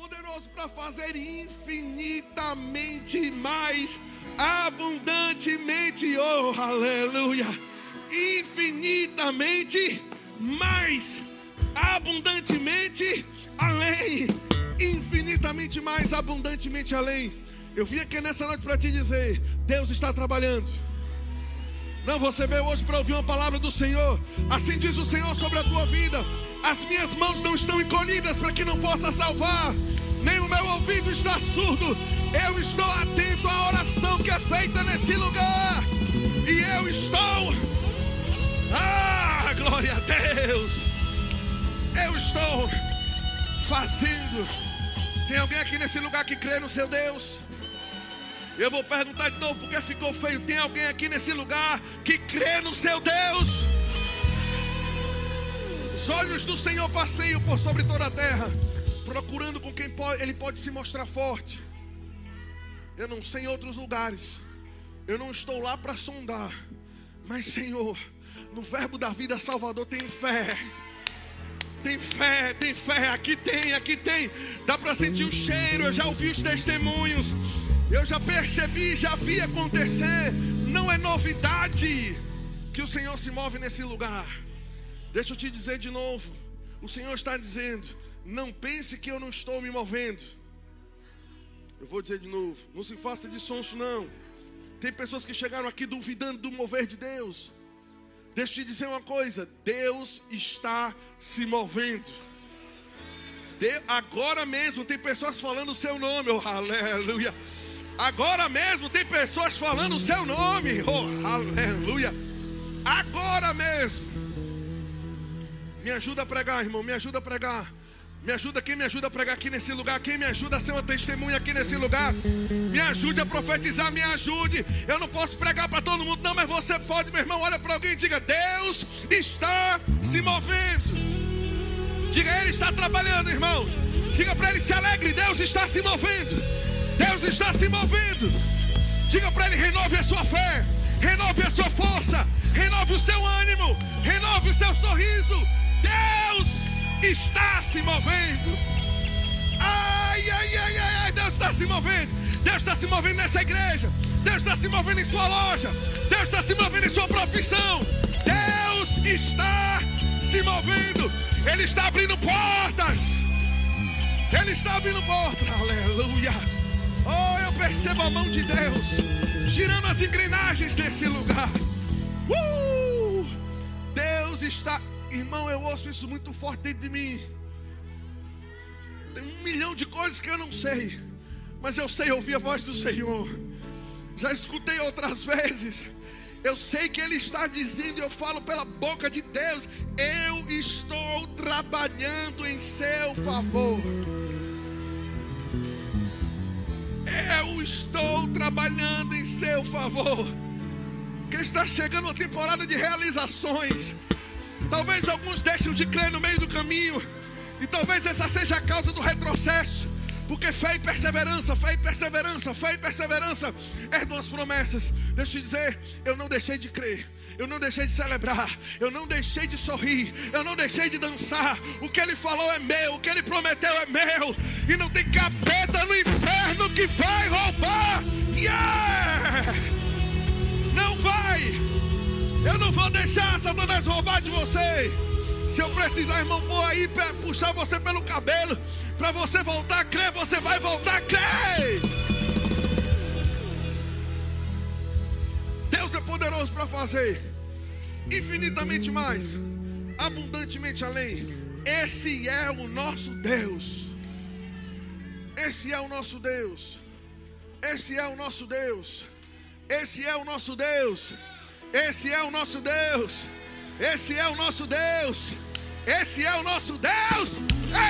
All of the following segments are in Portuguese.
poderoso para fazer infinitamente mais, abundantemente, oh aleluia, infinitamente mais, abundantemente além, infinitamente mais, abundantemente além. Eu vim aqui nessa noite para te dizer: Deus está trabalhando. Não, você veio hoje para ouvir uma palavra do Senhor. Assim diz o Senhor sobre a tua vida. As minhas mãos não estão encolhidas para que não possa salvar, nem o meu ouvido está surdo. Eu estou atento à oração que é feita nesse lugar. E eu estou. Ah, glória a Deus. Eu estou fazendo. Tem alguém aqui nesse lugar que crê no seu Deus? Eu vou perguntar de novo porque ficou feio. Tem alguém aqui nesse lugar que crê no seu Deus? Os olhos do Senhor passeiam por sobre toda a terra, procurando com quem pode, Ele pode se mostrar forte. Eu não sei em outros lugares. Eu não estou lá para sondar. Mas, Senhor, no verbo da vida Salvador tem fé. Tem fé, tem fé. Aqui tem, aqui tem. Dá para sentir o cheiro. Eu já ouvi os testemunhos. Eu já percebi, já vi acontecer. Não é novidade que o Senhor se move nesse lugar. Deixa eu te dizer de novo. O Senhor está dizendo: não pense que eu não estou me movendo. Eu vou dizer de novo: não se faça de sonso, não. Tem pessoas que chegaram aqui duvidando do mover de Deus. Deixa eu te dizer uma coisa: Deus está se movendo. De, agora mesmo tem pessoas falando o seu nome, oh aleluia. Agora mesmo tem pessoas falando o seu nome, oh aleluia. Agora mesmo. Me ajuda a pregar, irmão, me ajuda a pregar. Me ajuda, quem me ajuda a pregar aqui nesse lugar? Quem me ajuda a ser uma testemunha aqui nesse lugar? Me ajude a profetizar, me ajude. Eu não posso pregar para todo mundo, não, mas você pode, meu irmão. Olha para alguém e diga: Deus está se movendo. Diga, Ele está trabalhando, irmão. Diga para ele: se alegre, Deus está se movendo. Deus está se movendo. Diga para ele: renove a sua fé, renove a sua força, renove o seu ânimo, renove o seu sorriso. Deus está se movendo. Ai, ai, ai, ai, ai, Deus está se movendo. Deus está se movendo nessa igreja. Deus está se movendo em sua loja. Deus está se movendo em sua profissão. Deus está se movendo. Ele está abrindo portas. Ele está abrindo portas. Aleluia. Oh, eu percebo a mão de Deus girando as engrenagens nesse lugar. Uh! Deus está Irmão, eu ouço isso muito forte dentro de mim. Tem um milhão de coisas que eu não sei, mas eu sei ouvir a voz do Senhor. Já escutei outras vezes. Eu sei que Ele está dizendo, eu falo pela boca de Deus. Eu estou trabalhando em seu favor. Eu estou trabalhando em seu favor. Que está chegando a temporada de realizações. Talvez alguns deixem de crer no meio do caminho. E talvez essa seja a causa do retrocesso. Porque fé e perseverança, fé e perseverança, fé e perseverança herdam as promessas. Deixa eu te dizer, eu não deixei de crer. Eu não deixei de celebrar, eu não deixei de sorrir, eu não deixei de dançar. O que ele falou é meu, o que ele prometeu é meu. E não tem capeta no inferno que vai não vou deixar Satanás roubar de você. Se eu precisar, irmão, vou aí puxar você pelo cabelo. Para você voltar a crer, você vai voltar a crer. Deus é poderoso para fazer infinitamente mais, abundantemente além. Esse é o nosso Deus. Esse é o nosso Deus. Esse é o nosso Deus. Esse é o nosso Deus. Esse é o nosso Deus. Esse é o nosso Deus. Esse é o nosso Deus.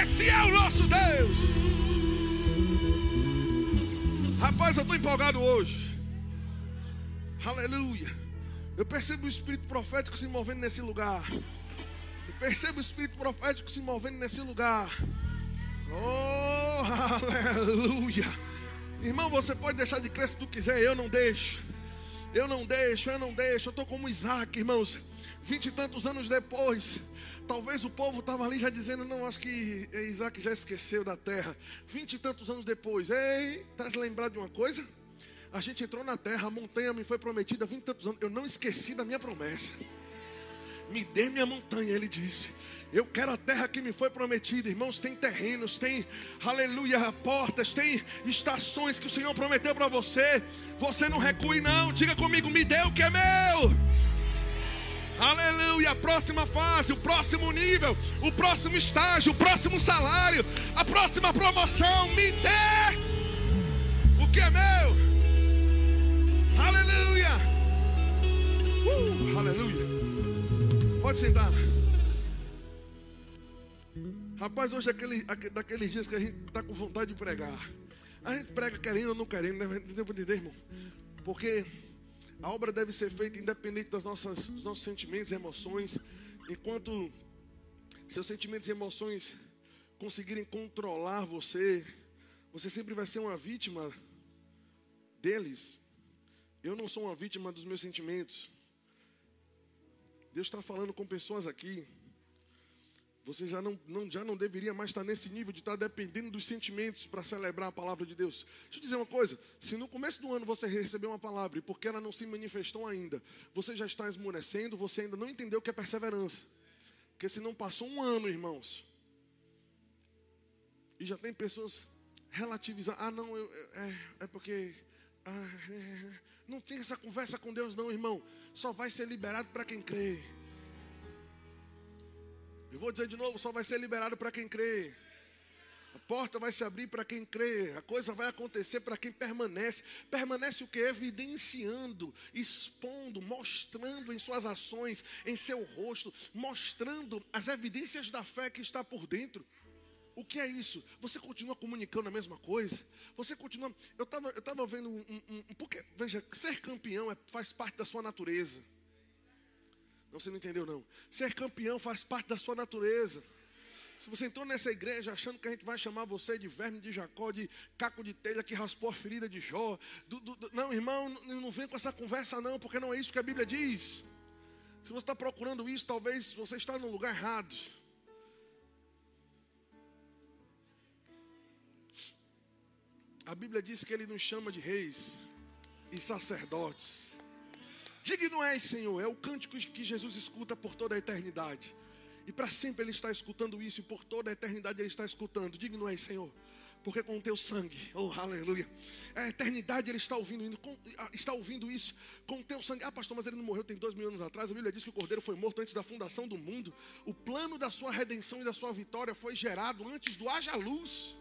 Esse é o nosso Deus. Rapaz, eu estou empolgado hoje. Aleluia. Eu percebo o espírito profético se movendo nesse lugar. Eu percebo o espírito profético se movendo nesse lugar. Oh, aleluia. Irmão, você pode deixar de crer se tu quiser, eu não deixo. Eu não deixo, eu não deixo. Eu estou como Isaac, irmãos. Vinte e tantos anos depois, talvez o povo estava ali já dizendo: Não, acho que Isaac já esqueceu da terra. Vinte e tantos anos depois, ei, está se lembrado de uma coisa? A gente entrou na terra, a montanha me foi prometida há vinte e tantos anos. Eu não esqueci da minha promessa. Me dê minha montanha, ele disse. Eu quero a terra que me foi prometida, irmãos. Tem terrenos, tem, aleluia, portas, tem estações que o Senhor prometeu para você. Você não recue, não. Diga comigo, me dê o que é meu. Aleluia, a próxima fase, o próximo nível, o próximo estágio, o próximo salário, a próxima promoção, me dê o que é meu. Aleluia. Uh, aleluia. Pode sentar. Rapaz, hoje é aquele, daqueles dias que a gente está com vontade de pregar. A gente prega querendo ou não querendo, né? Entendeu, entender, irmão? Porque a obra deve ser feita independente das nossas, dos nossos sentimentos e emoções. Enquanto seus sentimentos e emoções conseguirem controlar você, você sempre vai ser uma vítima deles. Eu não sou uma vítima dos meus sentimentos. Deus está falando com pessoas aqui você já não, não, já não deveria mais estar nesse nível de estar dependendo dos sentimentos para celebrar a palavra de Deus. Deixa eu dizer uma coisa: se no começo do ano você recebeu uma palavra e porque ela não se manifestou ainda, você já está esmorecendo, você ainda não entendeu o que é perseverança. Porque se não passou um ano, irmãos, e já tem pessoas relativizando: ah, não, eu, é, é porque. Ah, é, não tem essa conversa com Deus, não, irmão. Só vai ser liberado para quem crê. Eu vou dizer de novo: só vai ser liberado para quem crê. A porta vai se abrir para quem crê, a coisa vai acontecer para quem permanece. Permanece o que? Evidenciando, expondo, mostrando em suas ações, em seu rosto, mostrando as evidências da fé que está por dentro. O que é isso? Você continua comunicando a mesma coisa? Você continua. Eu estava eu tava vendo um, um, um. Porque, veja, ser campeão é, faz parte da sua natureza. Não, você não entendeu, não. Ser campeão faz parte da sua natureza. Se você entrou nessa igreja achando que a gente vai chamar você de verme de Jacó, de caco de telha que raspou a ferida de Jó. Do, do, do, não, irmão, não, vem com essa conversa, não, porque não é isso que a Bíblia diz. Se você está procurando isso, talvez você está no lugar errado. A Bíblia diz que Ele nos chama de reis e sacerdotes. Digno és, Senhor, é o cântico que Jesus escuta por toda a eternidade. E para sempre Ele está escutando isso, e por toda a eternidade Ele está escutando. Digno és, Senhor, porque com o teu sangue, oh aleluia, a eternidade Ele está ouvindo, está ouvindo isso com o teu sangue. Ah, pastor, mas ele não morreu tem dois mil anos atrás. A Bíblia diz que o cordeiro foi morto antes da fundação do mundo. O plano da sua redenção e da sua vitória foi gerado antes do haja luz.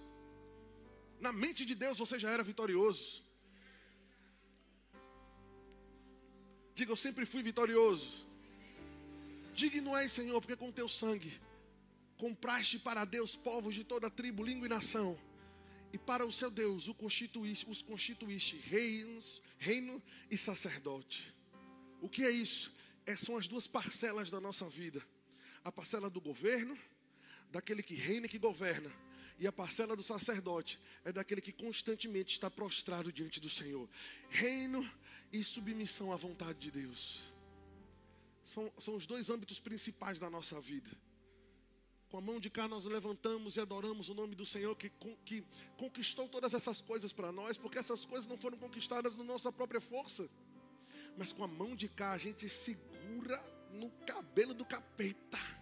Na mente de Deus você já era vitorioso. Diga, eu sempre fui vitorioso. Digno és, Senhor, porque com teu sangue compraste para Deus povos de toda tribo, língua e nação. E para o seu Deus o constituíste, os constituíste reinos, reino e sacerdote. O que é isso? É, são as duas parcelas da nossa vida: a parcela do governo, daquele que reina e que governa, e a parcela do sacerdote é daquele que constantemente está prostrado diante do Senhor. Reino e submissão à vontade de Deus. São, são os dois âmbitos principais da nossa vida. Com a mão de cá nós levantamos e adoramos o nome do Senhor que, que conquistou todas essas coisas para nós, porque essas coisas não foram conquistadas na nossa própria força. Mas com a mão de cá a gente segura no cabelo do capeta.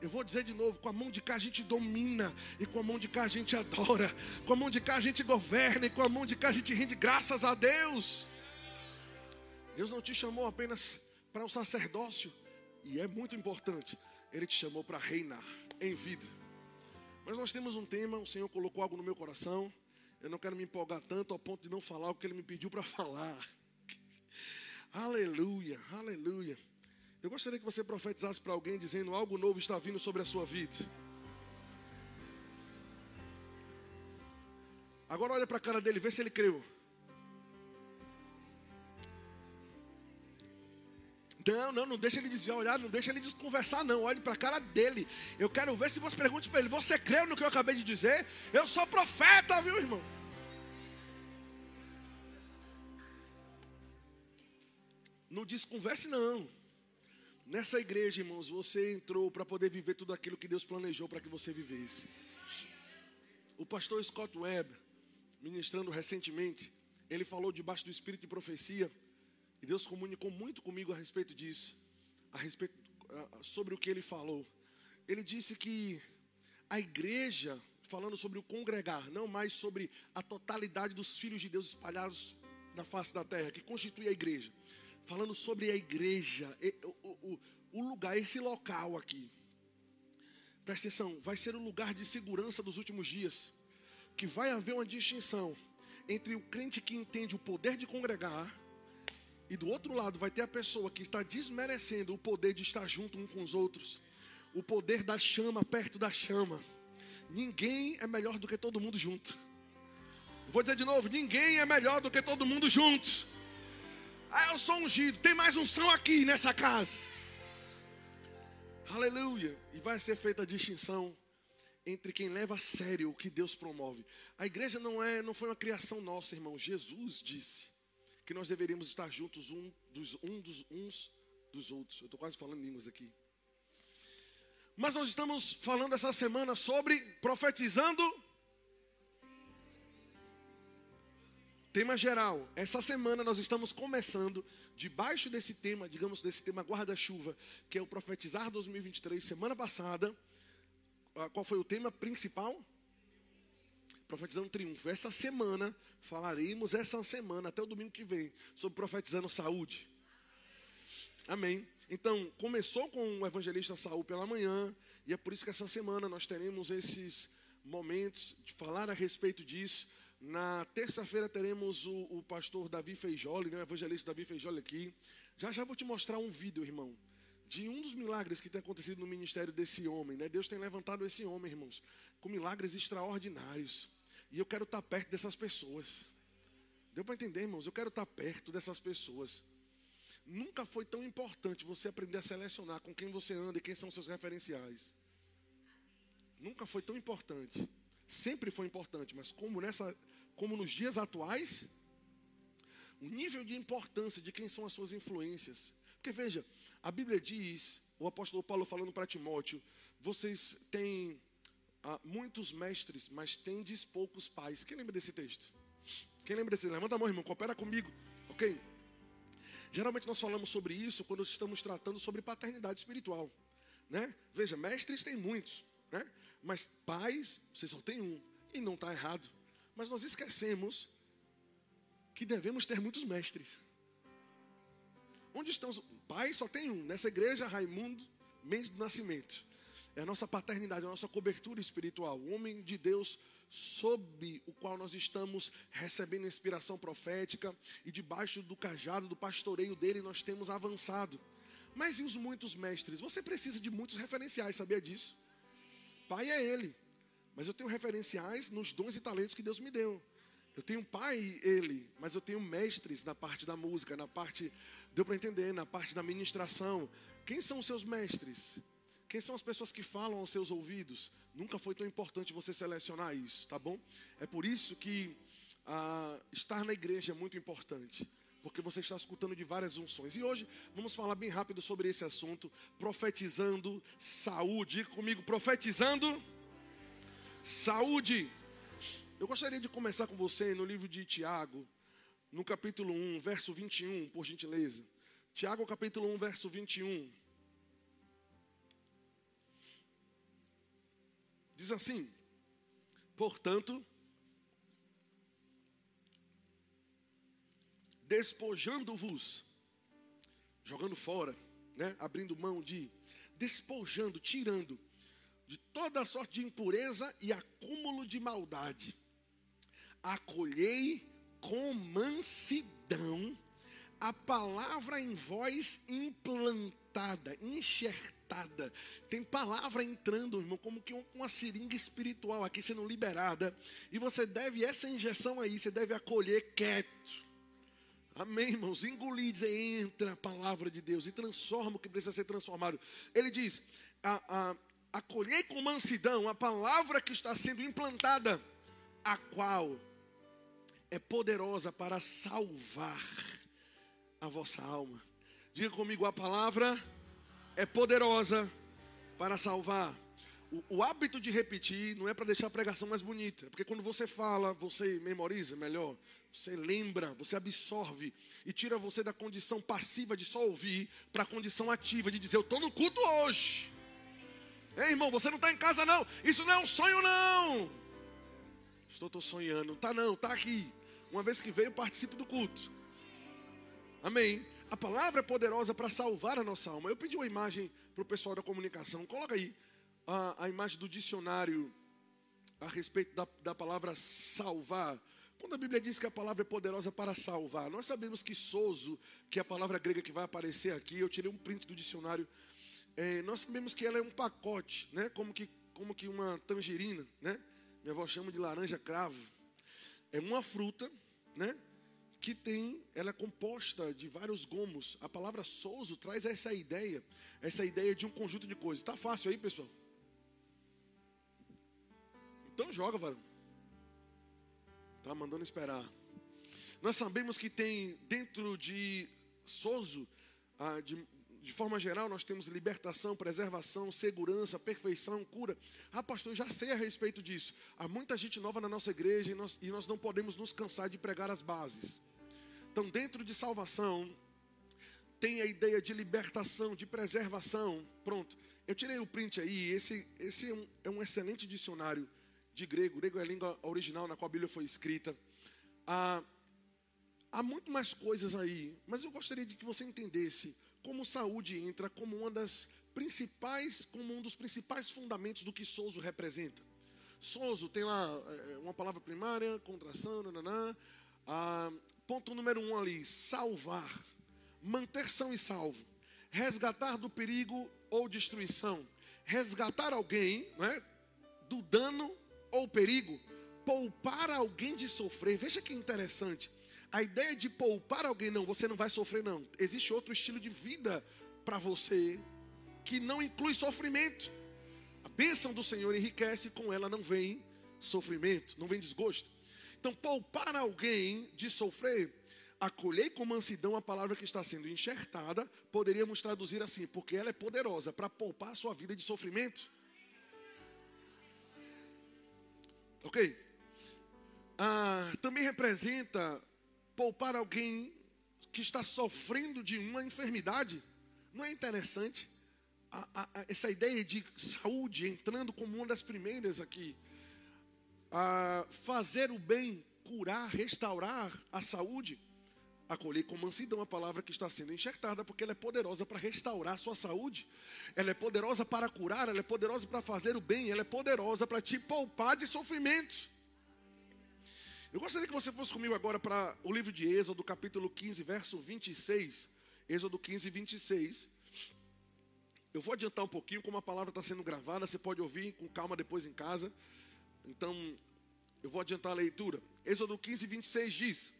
Eu vou dizer de novo: com a mão de cá a gente domina, e com a mão de cá a gente adora, com a mão de cá a gente governa, e com a mão de cá a gente rende graças a Deus. Deus não te chamou apenas para o sacerdócio, e é muito importante, Ele te chamou para reinar em vida. Mas nós temos um tema, o Senhor colocou algo no meu coração. Eu não quero me empolgar tanto ao ponto de não falar o que Ele me pediu para falar. Aleluia, aleluia. Eu gostaria que você profetizasse para alguém dizendo algo novo está vindo sobre a sua vida. Agora olha para a cara dele, vê se ele creu. Não, não, não deixa ele desviar olhar, não deixa ele desconversar, não. Olhe para a cara dele. Eu quero ver se você pergunte para ele: Você creu no que eu acabei de dizer? Eu sou profeta, viu, irmão? não desconverse, não. Nessa igreja, irmãos, você entrou para poder viver tudo aquilo que Deus planejou para que você vivesse. O pastor Scott Webb, ministrando recentemente, ele falou debaixo do espírito de profecia, e Deus comunicou muito comigo a respeito disso, a respeito sobre o que ele falou. Ele disse que a igreja, falando sobre o congregar, não mais sobre a totalidade dos filhos de Deus espalhados na face da terra, que constitui a igreja, falando sobre a igreja, o, o, o lugar, esse local aqui. Presta atenção, vai ser o lugar de segurança dos últimos dias, que vai haver uma distinção entre o crente que entende o poder de congregar e do outro lado vai ter a pessoa que está desmerecendo o poder de estar junto um com os outros, o poder da chama perto da chama. Ninguém é melhor do que todo mundo junto. Vou dizer de novo: ninguém é melhor do que todo mundo junto. Ah, eu sou ungido, tem mais unção aqui nessa casa. Aleluia. E vai ser feita a distinção entre quem leva a sério o que Deus promove. A igreja não é, não foi uma criação nossa, irmão. Jesus disse que nós deveríamos estar juntos um dos, um dos uns dos outros. Eu estou quase falando línguas aqui. Mas nós estamos falando essa semana sobre profetizando. Tema geral. Essa semana nós estamos começando debaixo desse tema, digamos desse tema guarda-chuva, que é o profetizar 2023. Semana passada, qual foi o tema principal? profetizando triunfo. Essa semana, falaremos essa semana, até o domingo que vem, sobre profetizando saúde. Amém. Então, começou com o evangelista Saul pela manhã, e é por isso que essa semana nós teremos esses momentos de falar a respeito disso. Na terça-feira teremos o, o, pastor Davi Feijoli, né, o evangelista Davi Feijoli aqui. Já já vou te mostrar um vídeo, irmão, de um dos milagres que tem acontecido no ministério desse homem. Né? Deus tem levantado esse homem, irmãos, com milagres extraordinários. E eu quero estar perto dessas pessoas. Deu para entender, irmãos? Eu quero estar perto dessas pessoas. Nunca foi tão importante você aprender a selecionar com quem você anda e quem são seus referenciais. Nunca foi tão importante. Sempre foi importante, mas como nessa, como nos dias atuais, o nível de importância de quem são as suas influências. Porque veja, a Bíblia diz, o apóstolo Paulo falando para Timóteo, vocês têm há muitos mestres, mas tendes poucos pais. Quem lembra desse texto? Quem lembra desse? Levanta a mão, irmão, coopera comigo, ok? Geralmente nós falamos sobre isso quando estamos tratando sobre paternidade espiritual, né? Veja, mestres tem muitos, né? Mas pais, você só tem um, e não está errado. Mas nós esquecemos que devemos ter muitos mestres. Onde estão os pais? Só tem um. Nessa igreja, Raimundo Mendes do Nascimento é a nossa paternidade, a nossa cobertura espiritual. O homem de Deus sob o qual nós estamos recebendo inspiração profética e debaixo do cajado, do pastoreio dele, nós temos avançado. Mas e os muitos mestres? Você precisa de muitos referenciais, sabia disso? Pai é ele, mas eu tenho referenciais nos dons e talentos que Deus me deu. Eu tenho pai, ele, mas eu tenho mestres na parte da música, na parte, deu para entender, na parte da ministração. Quem são os seus mestres? Quem são as pessoas que falam aos seus ouvidos? Nunca foi tão importante você selecionar isso, tá bom? É por isso que ah, estar na igreja é muito importante. Porque você está escutando de várias unções. E hoje vamos falar bem rápido sobre esse assunto, profetizando saúde. Comigo, profetizando saúde. Eu gostaria de começar com você no livro de Tiago, no capítulo 1, verso 21, por gentileza. Tiago, capítulo 1, verso 21. Diz assim: portanto, despojando-vos, jogando fora, né, abrindo mão de, despojando, tirando de toda sorte de impureza e acúmulo de maldade, acolhei com mansidão a palavra em vós implantada, enxertada tem palavra entrando, irmão, como que uma seringa espiritual aqui sendo liberada. E você deve, essa injeção aí, você deve acolher quieto. Amém, irmãos? Engolir, dizer, entra a palavra de Deus e transforma o que precisa ser transformado. Ele diz: a, a, acolhei com mansidão a palavra que está sendo implantada, a qual é poderosa para salvar a vossa alma. Diga comigo, a palavra é poderosa para salvar. O, o hábito de repetir não é para deixar a pregação mais bonita, porque quando você fala, você memoriza melhor, você lembra, você absorve e tira você da condição passiva de só ouvir para a condição ativa de dizer: Eu estou no culto hoje. Ei, irmão, você não está em casa, não. Isso não é um sonho, não. Estou, estou sonhando. Tá, não, tá aqui. Uma vez que veio, participe do culto. Amém. A palavra é poderosa para salvar a nossa alma. Eu pedi uma imagem para o pessoal da comunicação. Coloca aí a, a imagem do dicionário a respeito da, da palavra salvar. Quando a Bíblia diz que a palavra é poderosa para salvar, nós sabemos que sozo, que é a palavra grega que vai aparecer aqui, eu tirei um print do dicionário. É, nós sabemos que ela é um pacote, né? Como que, como que uma tangerina, né? Minha avó chama de laranja cravo. É uma fruta, né? Que tem, ela é composta de vários gomos. A palavra sozo traz essa ideia, essa ideia de um conjunto de coisas. Tá fácil aí, pessoal? Então joga, varão. Tá mandando esperar. Nós sabemos que tem dentro de Sozo, ah, de, de forma geral, nós temos libertação, preservação, segurança, perfeição, cura. Ah, pastor, já sei a respeito disso. Há muita gente nova na nossa igreja e nós, e nós não podemos nos cansar de pregar as bases. Então, dentro de salvação, tem a ideia de libertação, de preservação. Pronto. Eu tirei o print aí. Esse, esse é, um, é um excelente dicionário de grego. Grego é a língua original na qual a Bíblia foi escrita. Há, há muito mais coisas aí, mas eu gostaria de que você entendesse como saúde entra como uma das principais, como um dos principais fundamentos do que Souzo representa. Souzo tem lá é, uma palavra primária, contração, nananã. Ah, ponto número um ali, salvar, manter são e salvo, resgatar do perigo ou destruição, resgatar alguém né, do dano ou perigo, poupar alguém de sofrer. Veja que interessante. A ideia de poupar alguém, não, você não vai sofrer, não. Existe outro estilo de vida para você que não inclui sofrimento. A bênção do Senhor enriquece, com ela não vem sofrimento, não vem desgosto. Então, poupar alguém de sofrer, acolhei com mansidão a palavra que está sendo enxertada, poderíamos traduzir assim, porque ela é poderosa para poupar a sua vida de sofrimento. Ok? Ah, também representa poupar alguém que está sofrendo de uma enfermidade. Não é interessante? A, a, a, essa ideia de saúde entrando como uma das primeiras aqui. Ah, fazer o bem, curar, restaurar a saúde. Acolher com mansidão a palavra que está sendo enxertada, porque ela é poderosa para restaurar a sua saúde, ela é poderosa para curar, ela é poderosa para fazer o bem, ela é poderosa para te poupar de sofrimento. Eu gostaria que você fosse comigo agora para o livro de Êxodo, capítulo 15, verso 26. Êxodo 15, 26. Eu vou adiantar um pouquinho, como a palavra está sendo gravada, você pode ouvir com calma depois em casa. Então, eu vou adiantar a leitura. Êxodo 15, 26 diz: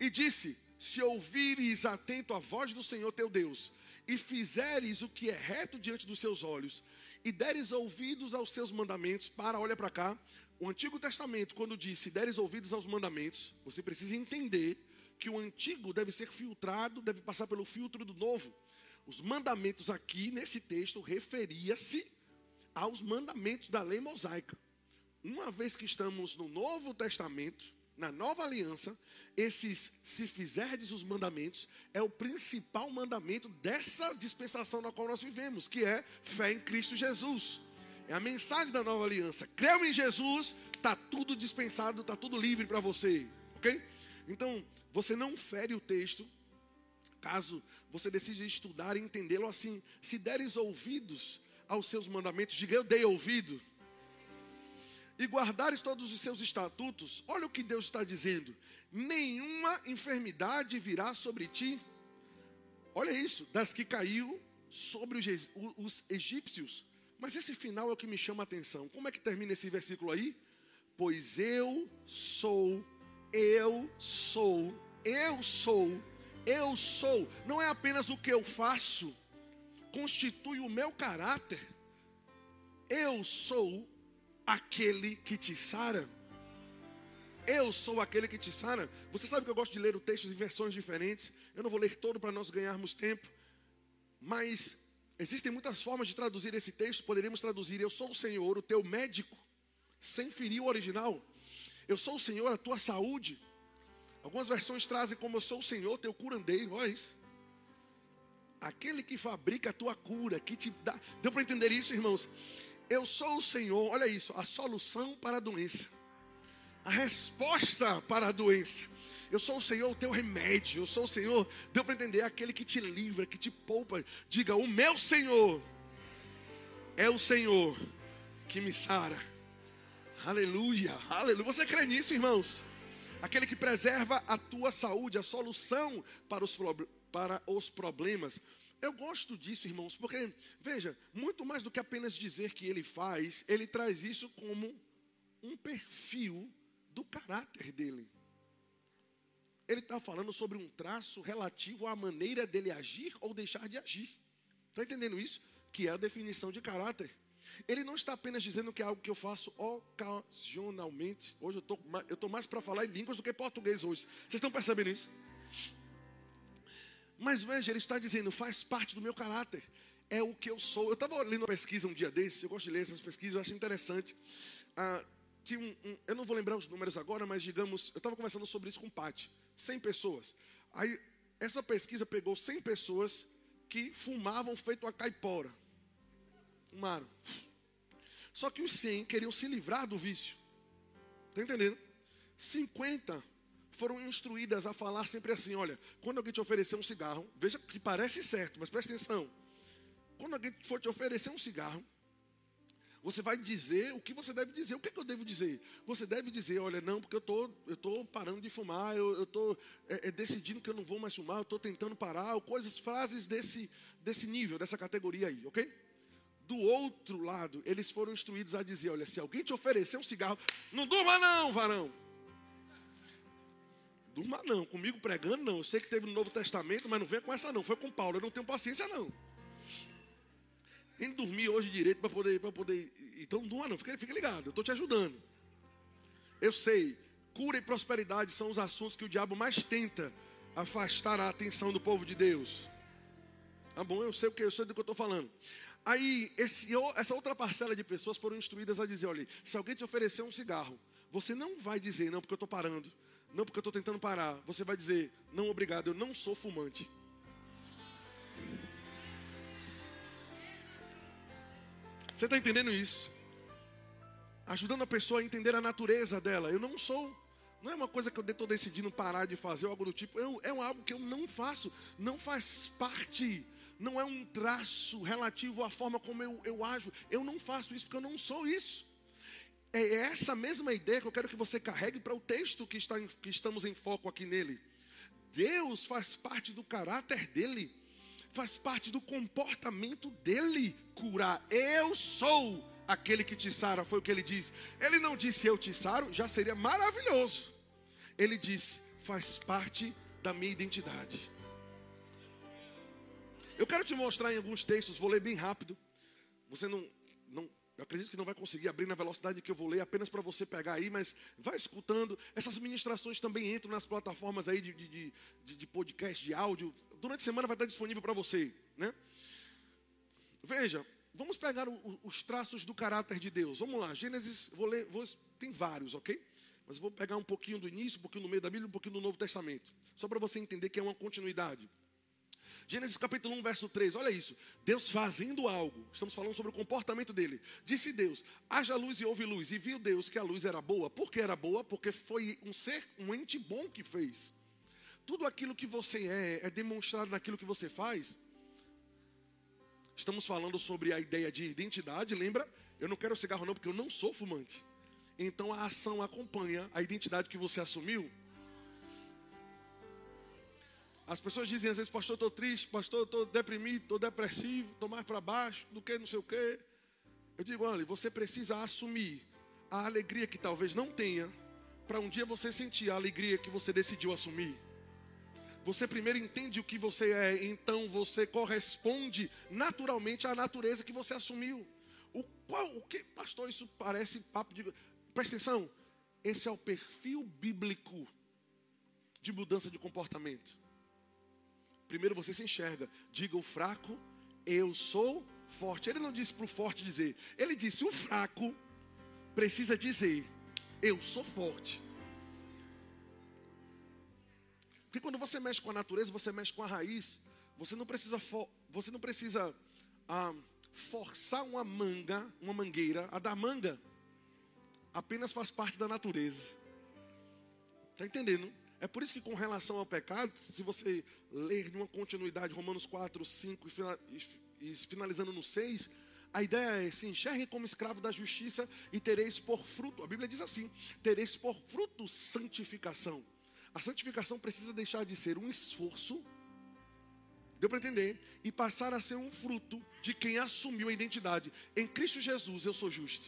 E disse: se ouvires atento a voz do Senhor teu Deus, e fizeres o que é reto diante dos seus olhos, e deres ouvidos aos seus mandamentos, para, olha para cá, o Antigo Testamento, quando disse deres ouvidos aos mandamentos, você precisa entender que o antigo deve ser filtrado, deve passar pelo filtro do novo. Os mandamentos aqui nesse texto referia-se aos mandamentos da lei mosaica. Uma vez que estamos no Novo Testamento, na nova aliança, esses se fizerdes os mandamentos é o principal mandamento dessa dispensação na qual nós vivemos, que é fé em Cristo Jesus. É a mensagem da nova aliança. Creu em Jesus, está tudo dispensado, está tudo livre para você, ok? Então, você não fere o texto, caso você decida estudar e entendê-lo assim. Se deres ouvidos aos seus mandamentos, diga eu dei ouvido e guardares todos os seus estatutos, olha o que Deus está dizendo: nenhuma enfermidade virá sobre ti. Olha isso, das que caiu sobre os, os egípcios. Mas esse final é o que me chama a atenção. Como é que termina esse versículo aí? Pois eu sou, eu sou, eu sou, eu sou. Não é apenas o que eu faço, constitui o meu caráter. Eu sou aquele que te sara. Eu sou aquele que te sara. Você sabe que eu gosto de ler o texto em versões diferentes. Eu não vou ler todo para nós ganharmos tempo. Mas existem muitas formas de traduzir esse texto. Poderíamos traduzir: Eu sou o Senhor, o teu médico, sem ferir o original. Eu sou o Senhor, a tua saúde. Algumas versões trazem como eu sou o Senhor, teu curandeiro. Olha isso. Aquele que fabrica a tua cura, que te dá. Deu para entender isso, irmãos? Eu sou o Senhor, olha isso, a solução para a doença, a resposta para a doença. Eu sou o Senhor, o teu remédio. Eu sou o Senhor, deu para entender, aquele que te livra, que te poupa. Diga, o meu Senhor é o Senhor que me sara. Aleluia, aleluia. Você crê nisso, irmãos? Aquele que preserva a tua saúde, a solução para os, para os problemas. Eu gosto disso, irmãos, porque, veja, muito mais do que apenas dizer que ele faz, ele traz isso como um perfil do caráter dele. Ele está falando sobre um traço relativo à maneira dele agir ou deixar de agir. Está entendendo isso? Que é a definição de caráter. Ele não está apenas dizendo que é algo que eu faço ocasionalmente. Hoje eu estou mais para falar em línguas do que português hoje. Vocês estão percebendo isso? Mas veja, ele está dizendo, faz parte do meu caráter. É o que eu sou. Eu estava lendo uma pesquisa um dia desses, eu gosto de ler essas pesquisas, eu acho interessante. Ah, tinha um, um, eu não vou lembrar os números agora, mas digamos, eu estava conversando sobre isso com o Pati. 100 pessoas. Aí, essa pesquisa pegou 100 pessoas que fumavam feito a caipora. Fumaram. Só que os 100 queriam se livrar do vício. Está entendendo? 50 foram instruídas a falar sempre assim: olha, quando alguém te oferecer um cigarro, veja que parece certo, mas presta atenção. Quando alguém for te oferecer um cigarro, você vai dizer o que você deve dizer. O que, é que eu devo dizer? Você deve dizer, olha, não, porque eu tô, estou parando de fumar, eu estou é, é, decidindo que eu não vou mais fumar, eu estou tentando parar, ou coisas, frases desse, desse nível, dessa categoria aí, ok? Do outro lado, eles foram instruídos a dizer, olha, se alguém te oferecer um cigarro, não durma não, varão. Durma não, comigo pregando não. Eu sei que teve no Novo Testamento, mas não vem com essa não. Foi com Paulo, eu não tenho paciência não. Nem dormir hoje direito para poder, poder. Então não durma não, fica, fica ligado, eu estou te ajudando. Eu sei, cura e prosperidade são os assuntos que o diabo mais tenta afastar a atenção do povo de Deus. Tá bom, eu sei o que, eu sei do que eu estou falando. Aí, esse, essa outra parcela de pessoas foram instruídas a dizer: olha, se alguém te oferecer um cigarro, você não vai dizer, não, porque eu estou parando, não, porque eu estou tentando parar. Você vai dizer, não, obrigado, eu não sou fumante. Você está entendendo isso? Ajudando a pessoa a entender a natureza dela. Eu não sou. Não é uma coisa que eu estou decidindo parar de fazer, algo do tipo. É, é algo que eu não faço. Não faz parte. Não é um traço relativo à forma como eu, eu ajo. Eu não faço isso porque eu não sou isso. É essa mesma ideia que eu quero que você carregue para o texto que, está em, que estamos em foco aqui nele. Deus faz parte do caráter dele faz parte do comportamento dele curar. Eu sou aquele que te sara, foi o que ele disse. Ele não disse eu te saro, já seria maravilhoso. Ele disse, faz parte da minha identidade. Eu quero te mostrar em alguns textos, vou ler bem rápido. Você não eu acredito que não vai conseguir abrir na velocidade que eu vou ler, apenas para você pegar aí, mas vai escutando. Essas ministrações também entram nas plataformas aí de, de, de, de podcast, de áudio. Durante a semana vai estar disponível para você. Né? Veja, vamos pegar o, os traços do caráter de Deus. Vamos lá, Gênesis, vou ler, vou, tem vários, ok? Mas vou pegar um pouquinho do início, um pouquinho no meio da Bíblia, um pouquinho do Novo Testamento. Só para você entender que é uma continuidade. Gênesis capítulo 1, verso 3, olha isso. Deus fazendo algo, estamos falando sobre o comportamento dele. Disse Deus: haja luz e houve luz. E viu Deus que a luz era boa. Por que era boa? Porque foi um ser, um ente bom que fez. Tudo aquilo que você é, é demonstrado naquilo que você faz. Estamos falando sobre a ideia de identidade, lembra? Eu não quero cigarro não, porque eu não sou fumante. Então a ação acompanha a identidade que você assumiu. As pessoas dizem às vezes, pastor, estou triste, pastor, estou deprimido, estou depressivo, estou mais para baixo, do que não sei o quê. Eu digo, olha, você precisa assumir a alegria que talvez não tenha, para um dia você sentir a alegria que você decidiu assumir. Você primeiro entende o que você é, então você corresponde naturalmente à natureza que você assumiu. O qual, o que, pastor, isso parece papo de. Presta atenção, esse é o perfil bíblico de mudança de comportamento. Primeiro você se enxerga. Diga: o fraco eu sou forte. Ele não disse para o forte dizer, ele disse: o fraco precisa dizer, eu sou forte. Porque quando você mexe com a natureza, você mexe com a raiz. Você não precisa, você não precisa ah, forçar uma manga, uma mangueira a dar manga. Apenas faz parte da natureza. Está entendendo? É por isso que com relação ao pecado, se você ler de uma continuidade Romanos 4, 5 e finalizando no 6, a ideia é se enxergue como escravo da justiça e tereis por fruto. A Bíblia diz assim: tereis por fruto santificação. A santificação precisa deixar de ser um esforço, deu para entender, e passar a ser um fruto de quem assumiu a identidade. Em Cristo Jesus eu sou justo.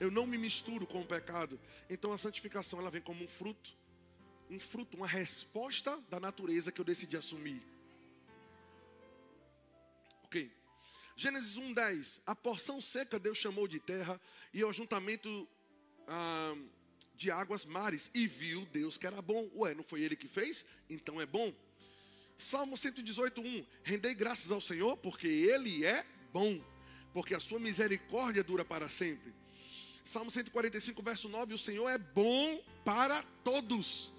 Eu não me misturo com o pecado. Então a santificação ela vem como um fruto, um fruto, uma resposta da natureza que eu decidi assumir. Ok. Gênesis 1:10. A porção seca Deus chamou de terra e o ajuntamento ah, de águas mares. E viu Deus que era bom. Ué, não foi ele que fez? Então é bom. Salmo 118:1. Rendei graças ao Senhor porque ele é bom, porque a sua misericórdia dura para sempre. Salmo 145, verso 9: O Senhor é bom para todos,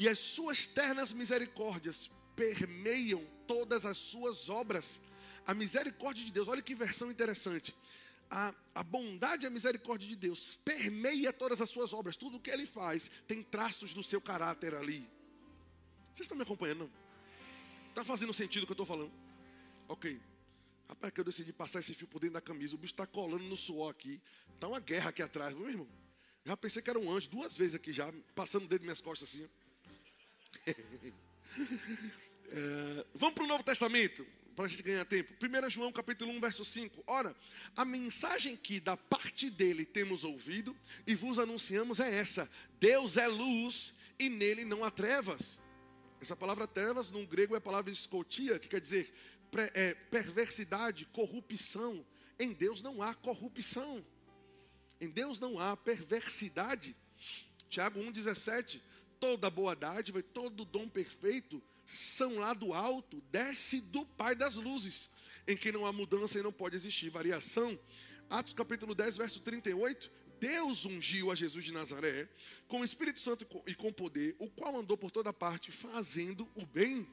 e as suas ternas misericórdias permeiam todas as suas obras. A misericórdia de Deus, olha que versão interessante. A, a, bondade e a misericórdia de Deus permeia todas as suas obras. Tudo o que ele faz tem traços do seu caráter ali. Vocês estão me acompanhando? Está fazendo sentido o que eu estou falando? Ok. Rapaz, que eu decidi passar esse fio por dentro da camisa. O bicho está colando no suor aqui. Está uma guerra aqui atrás, viu, meu irmão? Já pensei que era um anjo duas vezes aqui já, passando o dedo minhas costas assim. é, vamos para o Novo Testamento, para a gente ganhar tempo. 1 João capítulo 1, verso 5. Ora, a mensagem que da parte dele temos ouvido e vos anunciamos é essa: Deus é luz e nele não há trevas. Essa palavra trevas no grego é a palavra escotia, que quer dizer é, perversidade, corrupção. Em Deus não há corrupção. Em Deus não há perversidade. Tiago 1,17. Toda boa dádiva e todo dom perfeito são lá do alto, desce do Pai das luzes, em que não há mudança e não pode existir variação. Atos capítulo 10, verso 38. Deus ungiu a Jesus de Nazaré com o Espírito Santo e com poder, o qual andou por toda parte fazendo o bem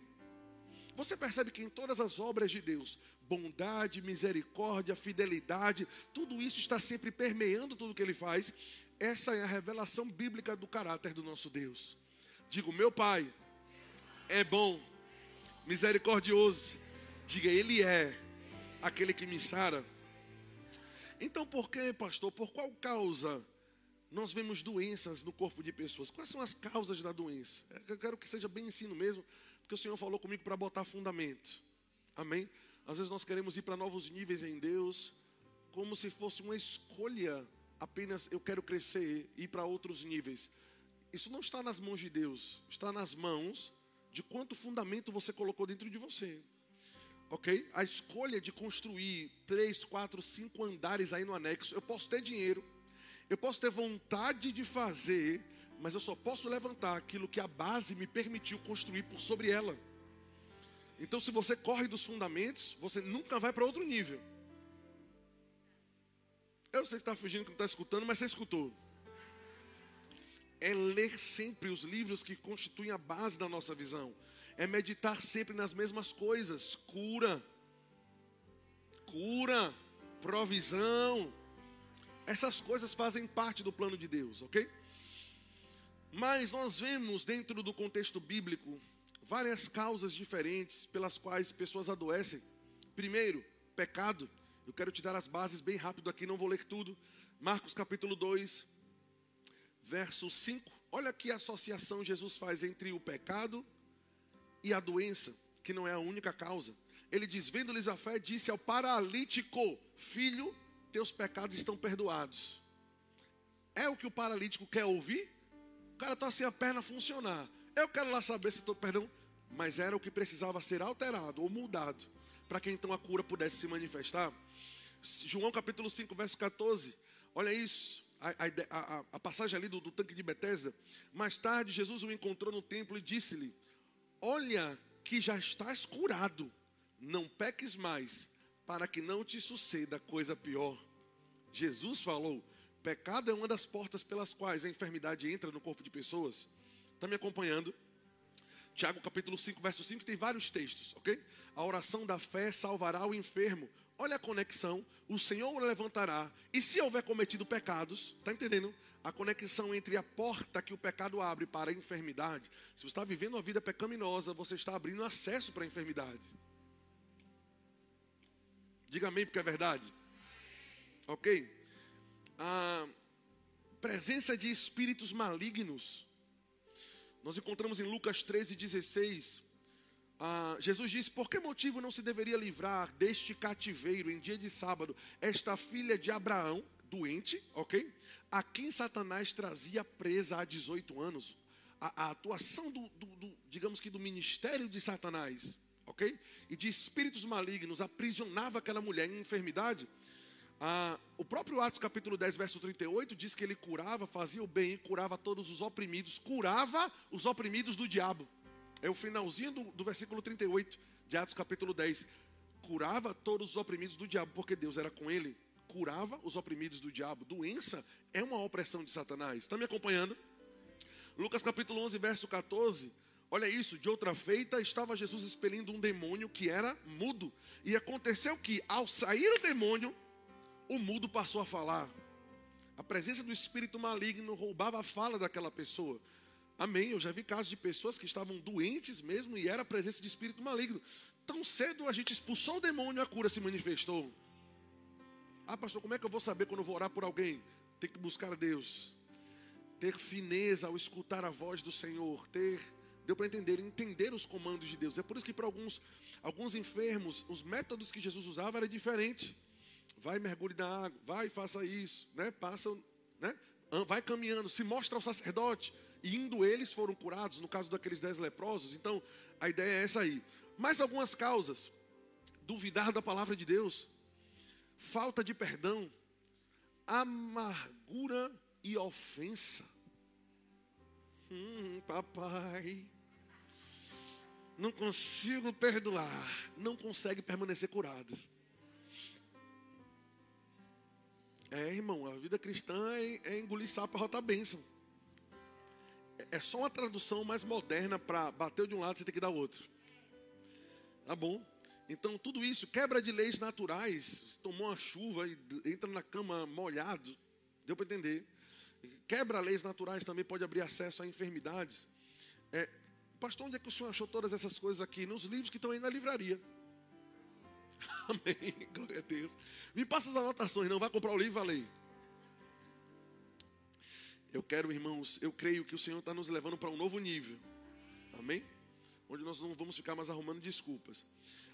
você percebe que em todas as obras de Deus, bondade, misericórdia, fidelidade, tudo isso está sempre permeando tudo que ele faz. Essa é a revelação bíblica do caráter do nosso Deus. Digo, meu Pai é bom, misericordioso. Diga, Ele é aquele que me sara. Então, por que, pastor? Por qual causa nós vemos doenças no corpo de pessoas? Quais são as causas da doença? Eu quero que seja bem ensino mesmo, porque o Senhor falou comigo para botar fundamento. Amém? Às vezes nós queremos ir para novos níveis em Deus, como se fosse uma escolha apenas eu quero crescer e ir para outros níveis. Isso não está nas mãos de Deus, está nas mãos de quanto fundamento você colocou dentro de você. Ok? A escolha de construir três, quatro, cinco andares aí no anexo, eu posso ter dinheiro, eu posso ter vontade de fazer, mas eu só posso levantar aquilo que a base me permitiu construir por sobre ela. Então, se você corre dos fundamentos, você nunca vai para outro nível. Eu sei que está fugindo que não está escutando, mas você escutou. É ler sempre os livros que constituem a base da nossa visão. É meditar sempre nas mesmas coisas. Cura, cura, provisão. Essas coisas fazem parte do plano de Deus, ok? Mas nós vemos dentro do contexto bíblico várias causas diferentes pelas quais pessoas adoecem. Primeiro, pecado. Eu quero te dar as bases bem rápido aqui, não vou ler tudo. Marcos capítulo 2, verso 5. Olha que associação Jesus faz entre o pecado e a doença, que não é a única causa. Ele diz: Vendo-lhes a fé, disse ao paralítico: Filho, teus pecados estão perdoados. É o que o paralítico quer ouvir? O cara está sem a perna funcionar. Eu quero lá saber se estou, perdão, mas era o que precisava ser alterado ou mudado para que então a cura pudesse se manifestar. João capítulo 5, verso 14. Olha isso. A, a, a, a passagem ali do, do tanque de Betesda. Mais tarde, Jesus o encontrou no templo e disse-lhe: Olha que já estás curado. não peques mais, para que não te suceda coisa pior. Jesus falou: pecado é uma das portas pelas quais a enfermidade entra no corpo de pessoas. Está me acompanhando? Tiago capítulo 5, verso 5, tem vários textos, ok? A oração da fé salvará o enfermo. Olha a conexão, o Senhor o levantará, e se houver cometido pecados, está entendendo? A conexão entre a porta que o pecado abre para a enfermidade. Se você está vivendo uma vida pecaminosa, você está abrindo acesso para a enfermidade. Diga amém, porque é verdade. Ok? A presença de espíritos malignos. Nós encontramos em Lucas 13, 16. Ah, Jesus disse: Por que motivo não se deveria livrar deste cativeiro em dia de sábado esta filha de Abraão, doente, ok? A quem Satanás trazia presa há 18 anos. A, a atuação do, do, do, digamos que, do ministério de Satanás ok? E de espíritos malignos aprisionava aquela mulher em enfermidade. Ah, o próprio Atos capítulo 10, verso 38 diz que ele curava, fazia o bem, curava todos os oprimidos, curava os oprimidos do diabo. É o finalzinho do, do versículo 38 de Atos capítulo 10. Curava todos os oprimidos do diabo, porque Deus era com ele. Curava os oprimidos do diabo. Doença é uma opressão de Satanás. Está me acompanhando? Lucas capítulo 11, verso 14 Olha isso, de outra feita estava Jesus expelindo um demônio que era mudo. E aconteceu que, ao sair o demônio, o mudo passou a falar. A presença do espírito maligno roubava a fala daquela pessoa. Amém. Eu já vi casos de pessoas que estavam doentes mesmo e era a presença de espírito maligno. Tão cedo a gente expulsou o demônio, a cura se manifestou. Ah, pastor, como é que eu vou saber quando eu vou orar por alguém? Tem que buscar a Deus. Ter fineza ao escutar a voz do Senhor. Ter Deu para entender, entender os comandos de Deus. É por isso que para alguns, alguns enfermos, os métodos que Jesus usava era diferente. Vai mergulhe na água, vai faça isso, né? Passa, né? Vai caminhando, se mostra ao sacerdote. E indo eles foram curados, no caso daqueles dez leprosos. Então, a ideia é essa aí. Mais algumas causas: duvidar da palavra de Deus, falta de perdão, amargura e ofensa. Hum, papai não consigo perdoar, não consegue permanecer curado. É, irmão, a vida cristã é, é engolir sapo para rotar bênção. É, é só uma tradução mais moderna para bater de um lado, você tem que dar outro. Tá bom? Então, tudo isso, quebra de leis naturais, tomou uma chuva e entra na cama molhado, deu para entender. Quebra leis naturais também pode abrir acesso a enfermidades. É, Pastor, onde é que o senhor achou todas essas coisas aqui? Nos livros que estão aí na livraria. Amém. Glória a Deus. Me passa as anotações, não vai comprar o livro, valei. Eu quero, irmãos, eu creio que o Senhor está nos levando para um novo nível. Amém? Onde nós não vamos ficar mais arrumando desculpas.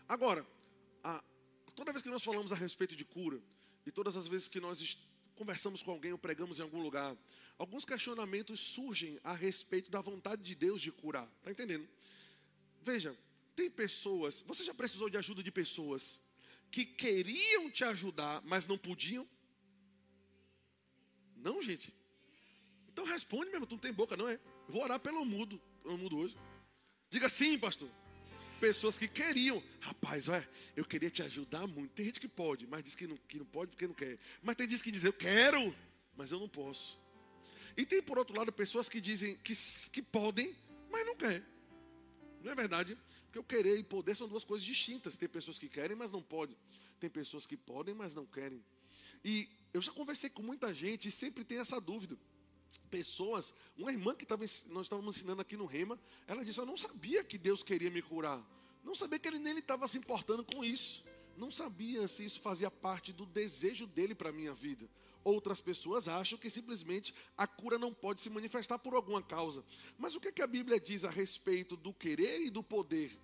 Agora, a, toda vez que nós falamos a respeito de cura, e todas as vezes que nós conversamos com alguém ou pregamos em algum lugar, alguns questionamentos surgem a respeito da vontade de Deus de curar. Está entendendo? Veja, tem pessoas, você já precisou de ajuda de pessoas que queriam te ajudar, mas não podiam? Não, gente? Então responde mesmo, tu não tem boca, não é? Vou orar pelo mudo, pelo mudo hoje. Diga sim, pastor pessoas que queriam. Rapaz, olha, eu queria te ajudar muito. Tem gente que pode, mas diz que não, que não pode porque não quer. Mas tem gente que diz, eu quero, mas eu não posso. E tem, por outro lado, pessoas que dizem que, que podem, mas não querem. Não é verdade? Porque eu querer e poder são duas coisas distintas. Tem pessoas que querem, mas não podem. Tem pessoas que podem, mas não querem. E eu já conversei com muita gente e sempre tem essa dúvida. Pessoas, uma irmã que tava, nós estávamos ensinando aqui no Rema, ela disse: Eu não sabia que Deus queria me curar. Não sabia que ele nem estava se importando com isso. Não sabia se isso fazia parte do desejo dele para a minha vida. Outras pessoas acham que simplesmente a cura não pode se manifestar por alguma causa. Mas o que, é que a Bíblia diz a respeito do querer e do poder?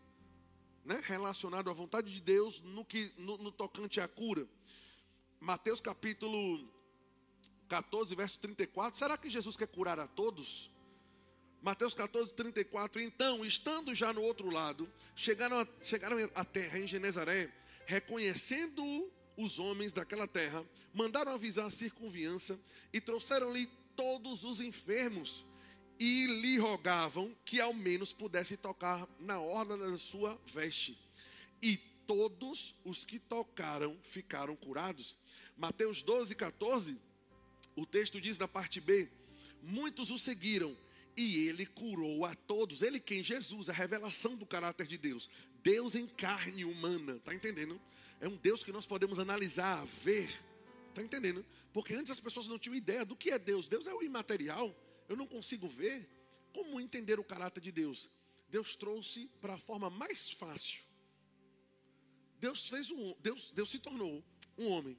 Né? Relacionado à vontade de Deus no, que, no, no tocante à cura. Mateus capítulo 14, verso 34. Será que Jesus quer curar a todos? Mateus 14, 34. Então, estando já no outro lado, chegaram, a, chegaram à terra em Genezaré, reconhecendo os homens daquela terra, mandaram avisar a circunviança e trouxeram-lhe todos os enfermos e lhe rogavam que ao menos pudesse tocar na orla da sua veste. E todos os que tocaram ficaram curados. Mateus 12, 14, o texto diz na parte B: muitos o seguiram e ele curou a todos. Ele quem? Jesus, a revelação do caráter de Deus. Deus em carne humana, tá entendendo? É um Deus que nós podemos analisar, ver, tá entendendo? Porque antes as pessoas não tinham ideia do que é Deus. Deus é o imaterial, eu não consigo ver. Como entender o caráter de Deus? Deus trouxe para a forma mais fácil. Deus fez um, Deus, Deus se tornou um homem.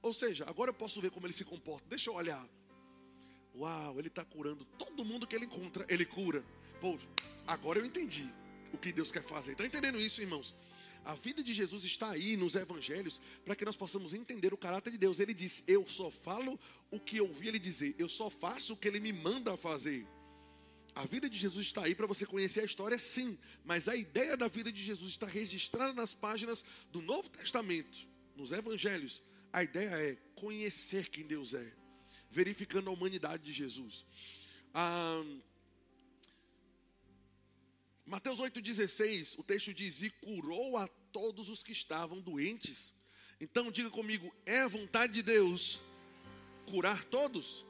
Ou seja, agora eu posso ver como ele se comporta. Deixa eu olhar. Uau, ele está curando todo mundo que ele encontra, ele cura. Pô, agora eu entendi o que Deus quer fazer. Está entendendo isso, irmãos? A vida de Jesus está aí nos evangelhos para que nós possamos entender o caráter de Deus. Ele diz: Eu só falo o que ouvi ele dizer, eu só faço o que ele me manda fazer. A vida de Jesus está aí para você conhecer a história, sim, mas a ideia da vida de Jesus está registrada nas páginas do Novo Testamento, nos Evangelhos. A ideia é conhecer quem Deus é, verificando a humanidade de Jesus. Ah, Mateus 8,16, o texto diz: E curou a todos os que estavam doentes. Então diga comigo: é a vontade de Deus curar todos?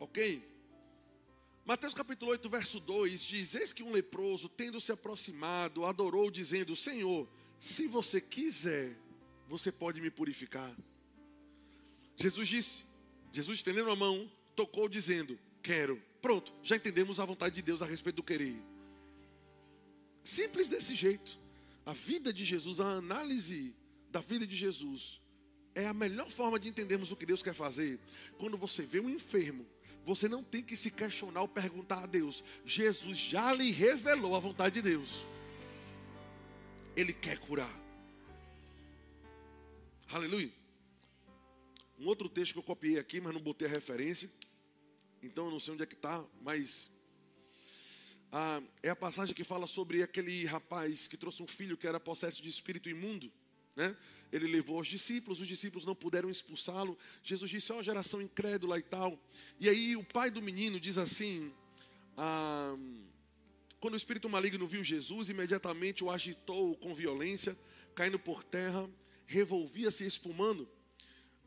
Ok? Mateus capítulo 8, verso 2 diz: Eis que um leproso, tendo se aproximado, adorou, dizendo: Senhor, se você quiser, você pode me purificar. Jesus disse, Jesus estendendo a mão, tocou, dizendo: Quero. Pronto, já entendemos a vontade de Deus a respeito do querer. Simples desse jeito. A vida de Jesus, a análise da vida de Jesus, é a melhor forma de entendermos o que Deus quer fazer. Quando você vê um enfermo você não tem que se questionar ou perguntar a Deus. Jesus já lhe revelou a vontade de Deus. Ele quer curar. Aleluia. Um outro texto que eu copiei aqui, mas não botei a referência. Então eu não sei onde é que está, mas ah, é a passagem que fala sobre aquele rapaz que trouxe um filho que era possesso de espírito imundo. Né? Ele levou os discípulos, os discípulos não puderam expulsá-lo. Jesus disse: Ó, oh, geração incrédula e tal. E aí o pai do menino diz assim: ah, quando o espírito maligno viu Jesus, imediatamente o agitou com violência, caindo por terra, revolvia-se espumando.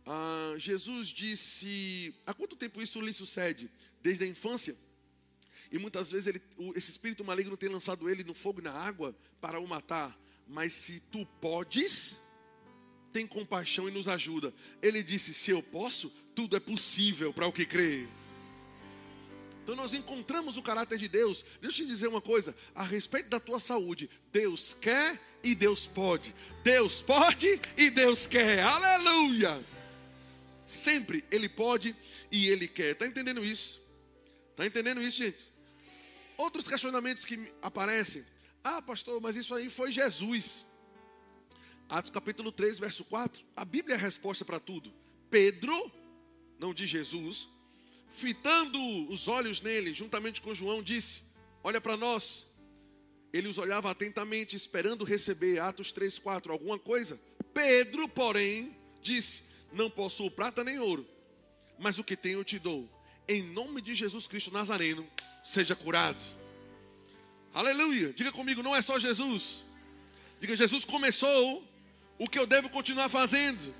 Ah, Jesus disse: Há quanto tempo isso lhe sucede? Desde a infância. E muitas vezes ele, esse espírito maligno tem lançado ele no fogo e na água para o matar mas se tu podes, tem compaixão e nos ajuda. Ele disse: se eu posso, tudo é possível para o que crê. Então nós encontramos o caráter de Deus. Deixa eu te dizer uma coisa a respeito da tua saúde. Deus quer e Deus pode. Deus pode e Deus quer. Aleluia! Sempre Ele pode e Ele quer. Está entendendo isso? Está entendendo isso, gente? Outros questionamentos que aparecem. Ah, pastor, mas isso aí foi Jesus. Atos capítulo 3, verso 4. A Bíblia é a resposta para tudo. Pedro, não de Jesus, fitando os olhos nele, juntamente com João, disse: Olha para nós. Ele os olhava atentamente, esperando receber, Atos 3, 4, alguma coisa. Pedro, porém, disse: Não possuo prata nem ouro, mas o que tenho eu te dou. Em nome de Jesus Cristo Nazareno, seja curado. Aleluia. Diga comigo, não é só Jesus. Diga, Jesus começou o que eu devo continuar fazendo.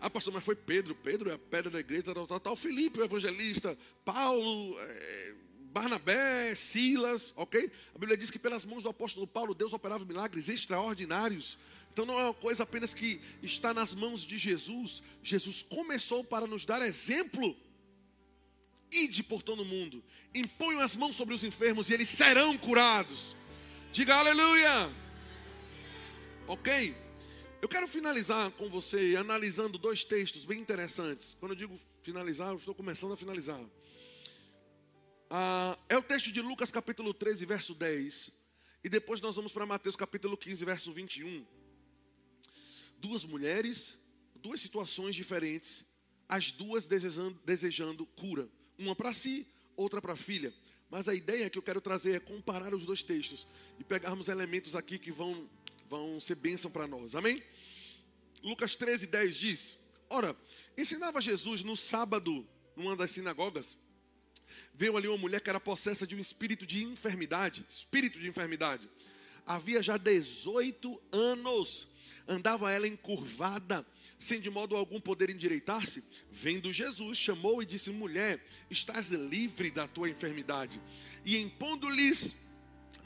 Ah, pastor, mas foi Pedro. Pedro é a pedra da igreja, tal, tal, tal. Filipe, o evangelista. Paulo, é, Barnabé, Silas, ok? A Bíblia diz que pelas mãos do apóstolo Paulo, Deus operava milagres extraordinários. Então não é uma coisa apenas que está nas mãos de Jesus. Jesus começou para nos dar exemplo. Ide por todo mundo, imponham as mãos sobre os enfermos e eles serão curados. Diga aleluia. Ok? Eu quero finalizar com você analisando dois textos bem interessantes. Quando eu digo finalizar, eu estou começando a finalizar. Ah, é o texto de Lucas capítulo 13, verso 10. E depois nós vamos para Mateus capítulo 15, verso 21. Duas mulheres, duas situações diferentes, as duas desejando, desejando cura uma para si, outra para a filha. Mas a ideia que eu quero trazer é comparar os dois textos e pegarmos elementos aqui que vão, vão ser bênção para nós. Amém? Lucas 13, 10 diz: Ora, ensinava Jesus no sábado, numa das sinagogas. Veio ali uma mulher que era possessa de um espírito de enfermidade. Espírito de enfermidade. Havia já 18 anos. Andava ela encurvada, sem de modo algum poder endireitar-se. Vendo Jesus, chamou e disse: Mulher, estás livre da tua enfermidade. E impondo-lhes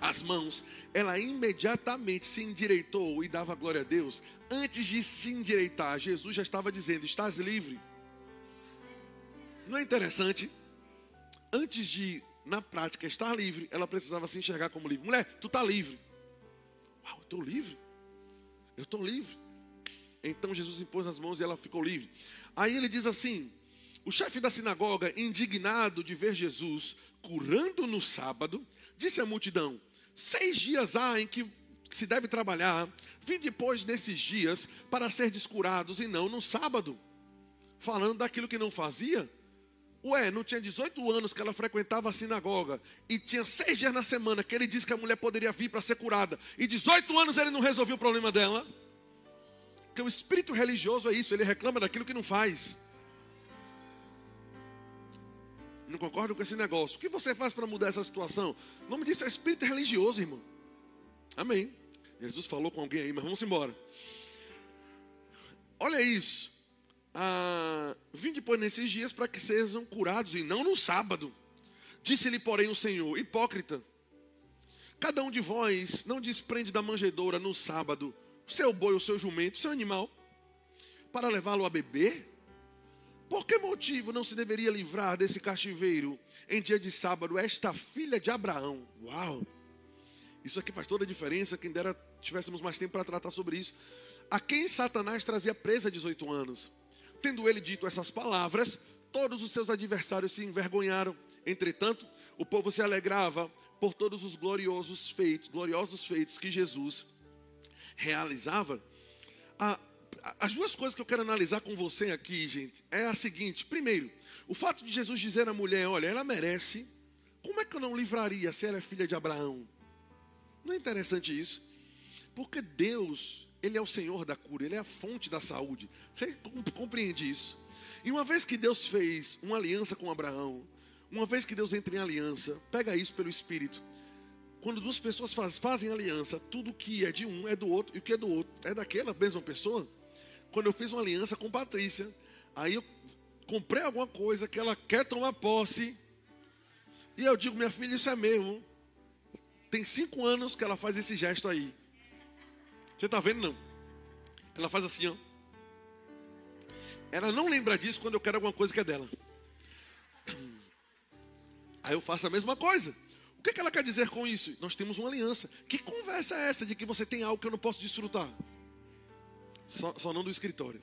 as mãos, ela imediatamente se endireitou e dava glória a Deus. Antes de se endireitar, Jesus já estava dizendo: Estás livre. Não é interessante? Antes de, na prática, estar livre, ela precisava se enxergar como livre. Mulher, tu está livre. Uau, eu estou livre. Eu estou livre. Então Jesus impôs as mãos e ela ficou livre. Aí ele diz assim: o chefe da sinagoga, indignado de ver Jesus curando no sábado, disse à multidão: Seis dias há em que se deve trabalhar, vim depois nesses dias para ser descurados e não no sábado. Falando daquilo que não fazia, Ué, não tinha 18 anos que ela frequentava a sinagoga e tinha seis dias na semana que ele disse que a mulher poderia vir para ser curada e 18 anos ele não resolveu o problema dela? Porque o espírito religioso é isso, ele reclama daquilo que não faz. Não concordo com esse negócio. O que você faz para mudar essa situação? O nome disso é espírito religioso, irmão. Amém. Jesus falou com alguém aí, mas vamos embora. Olha isso ah, vim depois nesses dias para que sejam curados, e não no sábado. Disse-lhe, porém, o Senhor: Hipócrita, cada um de vós não desprende da manjedoura no sábado o seu boi, o seu jumento, o seu animal, para levá-lo a beber? Por que motivo não se deveria livrar desse cativeiro em dia de sábado esta filha de Abraão? Uau! Isso aqui faz toda a diferença. Quem dera tivéssemos mais tempo para tratar sobre isso. A quem Satanás trazia presa 18 anos? Tendo ele dito essas palavras, todos os seus adversários se envergonharam. Entretanto, o povo se alegrava por todos os gloriosos feitos, gloriosos feitos que Jesus realizava. as duas coisas que eu quero analisar com você aqui, gente, é a seguinte: primeiro, o fato de Jesus dizer à mulher, olha, ela merece. Como é que eu não livraria se ela é filha de Abraão? Não é interessante isso? Porque Deus ele é o Senhor da cura, Ele é a fonte da saúde. Você compreende isso? E uma vez que Deus fez uma aliança com Abraão, uma vez que Deus entra em aliança, pega isso pelo Espírito. Quando duas pessoas faz, fazem aliança, tudo que é de um é do outro, e o que é do outro é daquela mesma pessoa. Quando eu fiz uma aliança com Patrícia, aí eu comprei alguma coisa que ela quer tomar posse, e eu digo, minha filha, isso é mesmo. Tem cinco anos que ela faz esse gesto aí. Você está vendo, não? Ela faz assim, ó. Ela não lembra disso quando eu quero alguma coisa que é dela. Aí eu faço a mesma coisa. O que, é que ela quer dizer com isso? Nós temos uma aliança. Que conversa é essa de que você tem algo que eu não posso desfrutar? Só, só não do escritório.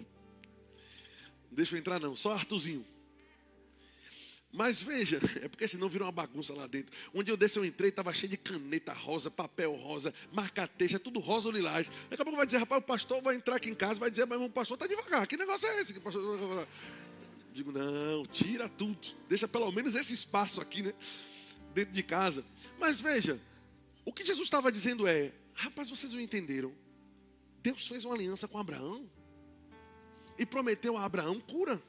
Deixa eu entrar, não. Só Artuzinho. Mas veja, é porque senão vira uma bagunça lá dentro. Onde eu desci, eu entrei, estava cheio de caneta rosa, papel rosa, marca-texto, tudo rosa ou lilás. Daqui a pouco vai dizer, rapaz, o pastor vai entrar aqui em casa, vai dizer, mas o pastor está devagar. Que negócio é esse? Pastor... Digo, não, tira tudo. Deixa pelo menos esse espaço aqui, né? Dentro de casa. Mas veja, o que Jesus estava dizendo é, rapaz, vocês não entenderam. Deus fez uma aliança com Abraão e prometeu a Abraão cura.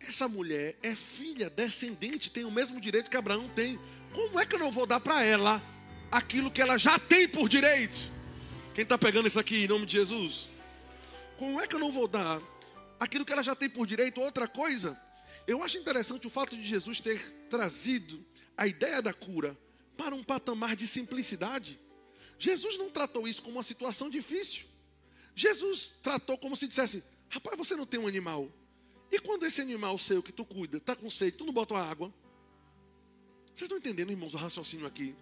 Essa mulher é filha, descendente, tem o mesmo direito que Abraão tem. Como é que eu não vou dar para ela aquilo que ela já tem por direito? Quem está pegando isso aqui em nome de Jesus? Como é que eu não vou dar aquilo que ela já tem por direito? Outra coisa, eu acho interessante o fato de Jesus ter trazido a ideia da cura para um patamar de simplicidade. Jesus não tratou isso como uma situação difícil. Jesus tratou como se dissesse: rapaz, você não tem um animal. E quando esse animal seu que tu cuida está com sede, tu não bota água? Vocês estão entendendo, irmãos, o raciocínio aqui?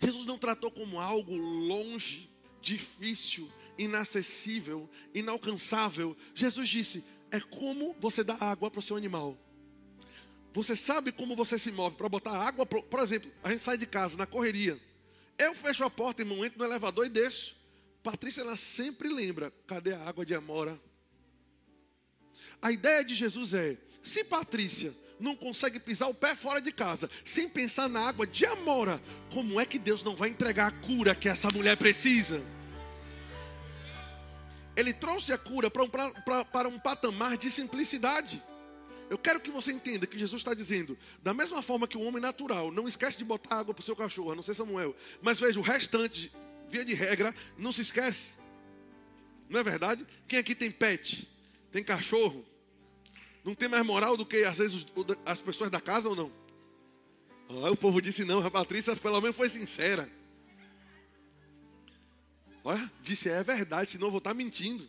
Jesus não tratou como algo longe, difícil, inacessível, inalcançável. Jesus disse: é como você dá água para o seu animal. Você sabe como você se move para botar água, por, por exemplo, a gente sai de casa na correria. Eu fecho a porta, irmão, entro no elevador e desço. Patrícia, ela sempre lembra: cadê a água de amora? A ideia de Jesus é: se Patrícia não consegue pisar o pé fora de casa, sem pensar na água de Amora, como é que Deus não vai entregar a cura que essa mulher precisa? Ele trouxe a cura para um, para um patamar de simplicidade. Eu quero que você entenda que Jesus está dizendo, da mesma forma que o homem natural não esquece de botar água para o seu cachorro, não ser Samuel, mas veja, o restante via de regra, não se esquece. Não é verdade? Quem aqui tem pet? Tem cachorro? Não tem mais moral do que às vezes as pessoas da casa ou não? Ah, o povo disse não, a Patrícia pelo menos foi sincera. Olha, disse, é verdade, senão eu vou estar mentindo.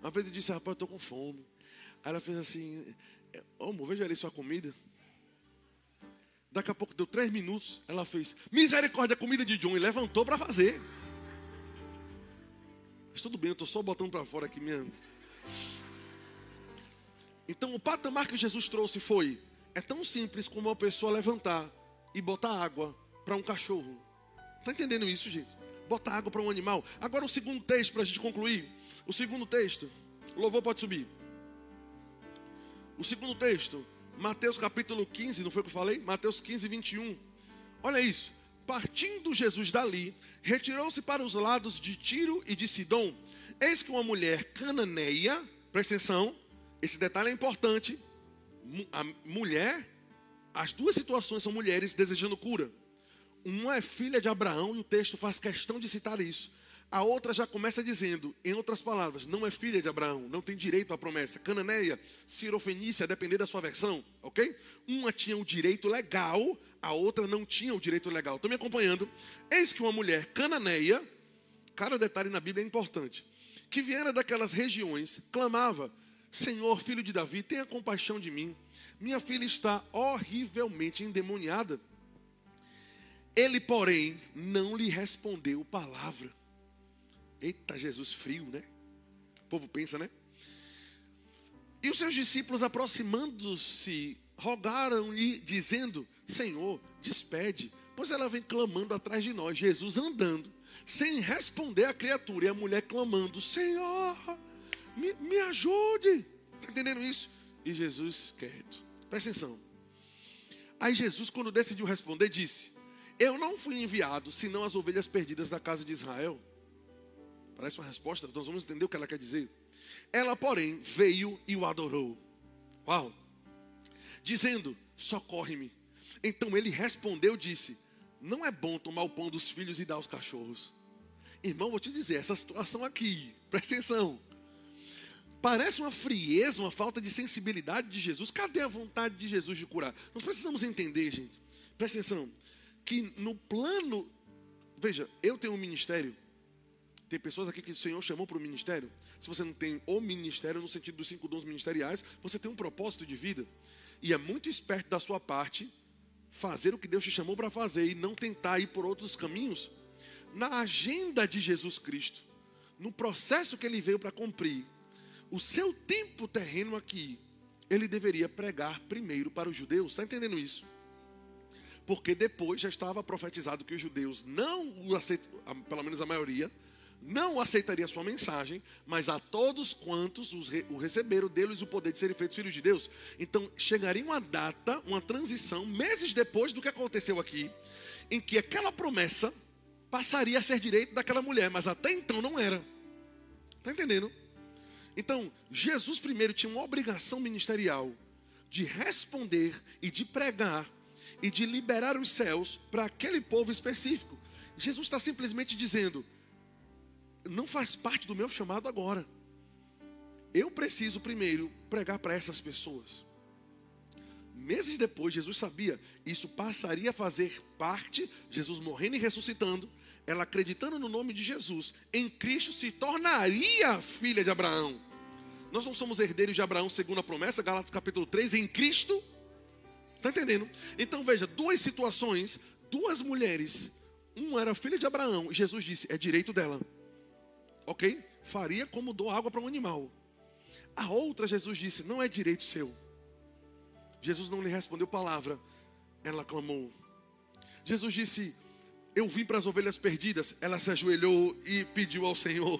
Uma vez eu disse, rapaz, eu estou com fome. Aí ela fez assim, ô amor, veja ali sua comida. Daqui a pouco deu três minutos, ela fez, misericórdia, comida de John, e levantou para fazer. Mas tudo bem, eu estou só botando para fora aqui mesmo. Então o patamar que Jesus trouxe foi: é tão simples como uma pessoa levantar e botar água para um cachorro. Está entendendo isso, gente? Botar água para um animal. Agora o segundo texto para a gente concluir. O segundo texto, o louvor pode subir. O segundo texto, Mateus capítulo 15, não foi o que eu falei? Mateus 15, 21. Olha isso. Partindo Jesus dali, retirou-se para os lados de Tiro e de Sidom. Eis que uma mulher cananeia, presta atenção, esse detalhe é importante. A mulher, as duas situações são mulheres desejando cura. Uma é filha de Abraão e o texto faz questão de citar isso. A outra já começa dizendo, em outras palavras, não é filha de Abraão, não tem direito à promessa. Cananeia, Cirofenícia, depender da sua versão, ok? Uma tinha o direito legal, a outra não tinha o direito legal. Estão me acompanhando? Eis que uma mulher cananeia, cada detalhe na Bíblia é importante, que viera daquelas regiões, clamava: Senhor, filho de Davi, tenha compaixão de mim. Minha filha está horrivelmente endemoniada. Ele, porém, não lhe respondeu palavra. Eita, Jesus frio, né? O povo pensa, né? E os seus discípulos, aproximando-se, rogaram-lhe, dizendo: Senhor, despede, pois ela vem clamando atrás de nós. Jesus andando, sem responder a criatura, e a mulher clamando: Senhor, me, me ajude. Está entendendo isso? E Jesus quieto. Presta atenção. Aí Jesus, quando decidiu responder, disse: Eu não fui enviado senão as ovelhas perdidas da casa de Israel. Parece uma resposta, nós vamos entender o que ela quer dizer. Ela, porém, veio e o adorou. Uau! Dizendo: Socorre-me. Então ele respondeu, disse: Não é bom tomar o pão dos filhos e dar aos cachorros. Irmão, vou te dizer, essa situação aqui, presta atenção. Parece uma frieza, uma falta de sensibilidade de Jesus. Cadê a vontade de Jesus de curar? Nós precisamos entender, gente. Presta atenção. Que no plano. Veja, eu tenho um ministério. Tem pessoas aqui que o Senhor chamou para o ministério. Se você não tem o ministério, no sentido dos cinco dons ministeriais, você tem um propósito de vida. E é muito esperto da sua parte fazer o que Deus te chamou para fazer e não tentar ir por outros caminhos. Na agenda de Jesus Cristo, no processo que ele veio para cumprir, o seu tempo terreno aqui, ele deveria pregar primeiro para os judeus. Está entendendo isso? Porque depois já estava profetizado que os judeus não o pelo menos a maioria, não aceitaria a sua mensagem, mas a todos quantos o receberam, deles o poder de serem feitos filhos de Deus. Então, chegaria uma data, uma transição, meses depois do que aconteceu aqui, em que aquela promessa passaria a ser direito daquela mulher, mas até então não era. Está entendendo? Então, Jesus primeiro tinha uma obrigação ministerial de responder e de pregar e de liberar os céus para aquele povo específico. Jesus está simplesmente dizendo: não faz parte do meu chamado agora. Eu preciso primeiro pregar para essas pessoas. Meses depois, Jesus sabia, isso passaria a fazer parte, Jesus morrendo e ressuscitando, ela acreditando no nome de Jesus, em Cristo se tornaria filha de Abraão. Nós não somos herdeiros de Abraão segundo a promessa, Galatas capítulo 3, em Cristo. Está entendendo? Então veja, duas situações, duas mulheres. Uma era filha de Abraão, e Jesus disse: é direito dela. Ok? Faria como dou água para um animal. A outra, Jesus disse: não é direito seu. Jesus não lhe respondeu palavra. Ela clamou. Jesus disse: Eu vim para as ovelhas perdidas. Ela se ajoelhou e pediu ao Senhor.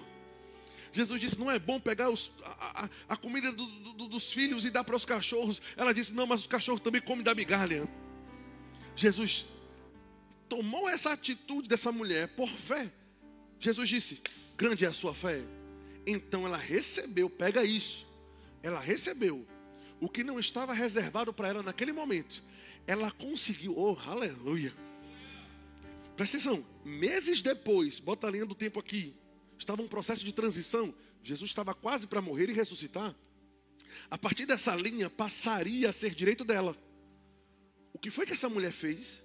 Jesus disse: Não é bom pegar os, a, a, a, comida do, do, dos filhos e dar para os cachorros. Ela disse: Não, mas os cachorros também comem da migalha. Jesus tomou essa atitude dessa mulher por fé. Jesus disse: Grande é a sua fé. Então ela recebeu, pega isso. Ela recebeu o que não estava reservado para ela naquele momento. Ela conseguiu, oh, aleluia Presta atenção, meses depois, bota a linha do tempo aqui, estava um processo de transição. Jesus estava quase para morrer e ressuscitar. A partir dessa linha passaria a ser direito dela. O que foi que essa mulher fez?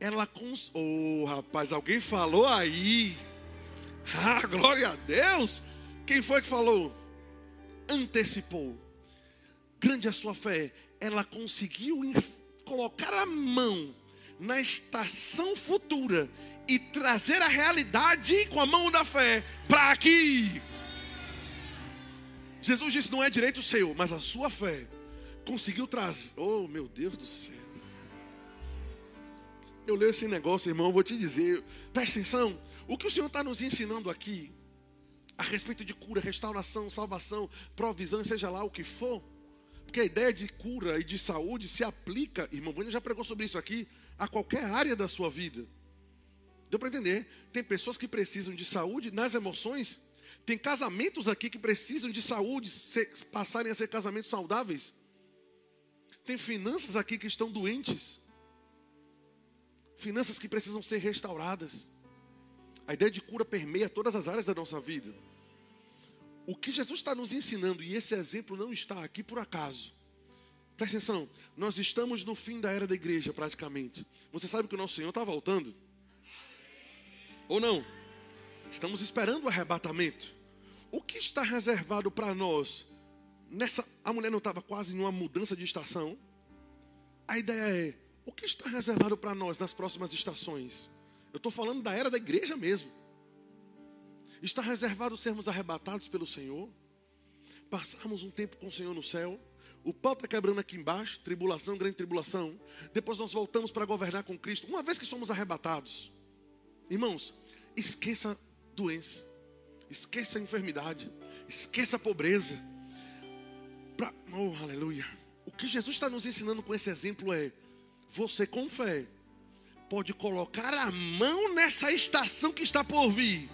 Ela cons... Oh, rapaz, alguém falou aí. Ah, glória a Deus! Quem foi que falou? Antecipou. Grande a sua fé. Ela conseguiu colocar a mão na estação futura e trazer a realidade com a mão da fé para aqui. Jesus disse: não é direito seu, mas a sua fé conseguiu trazer. Oh, meu Deus do céu. Eu leio esse negócio, irmão, vou te dizer. Presta atenção. O que o Senhor está nos ensinando aqui, a respeito de cura, restauração, salvação, provisão, seja lá o que for, porque a ideia de cura e de saúde se aplica, irmão, Vânia já pregou sobre isso aqui, a qualquer área da sua vida. Deu para entender? Tem pessoas que precisam de saúde nas emoções, tem casamentos aqui que precisam de saúde, ser, passarem a ser casamentos saudáveis. Tem finanças aqui que estão doentes. Finanças que precisam ser restauradas. A ideia de cura permeia todas as áreas da nossa vida. O que Jesus está nos ensinando, e esse exemplo não está aqui por acaso. Presta atenção, nós estamos no fim da era da igreja, praticamente. Você sabe que o nosso Senhor está voltando? Ou não? Estamos esperando o arrebatamento. O que está reservado para nós? Nessa, a mulher não estava quase em uma mudança de estação. A ideia é: o que está reservado para nós nas próximas estações? Eu estou falando da era da igreja mesmo. Está reservado sermos arrebatados pelo Senhor, passarmos um tempo com o Senhor no céu. O pau está quebrando aqui embaixo, tribulação, grande tribulação. Depois nós voltamos para governar com Cristo. Uma vez que somos arrebatados, irmãos, esqueça doença. Esqueça a enfermidade. Esqueça a pobreza. Pra... Oh, aleluia. O que Jesus está nos ensinando com esse exemplo é: você com fé pode colocar a mão nessa estação que está por vir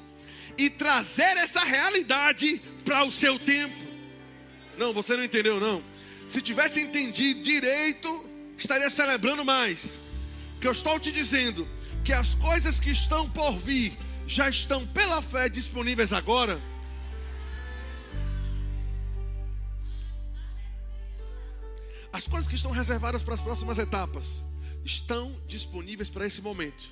e trazer essa realidade para o seu tempo. Não, você não entendeu, não. Se tivesse entendido direito, estaria celebrando mais. Que eu estou te dizendo que as coisas que estão por vir já estão pela fé disponíveis agora? As coisas que estão reservadas para as próximas etapas estão disponíveis para esse momento.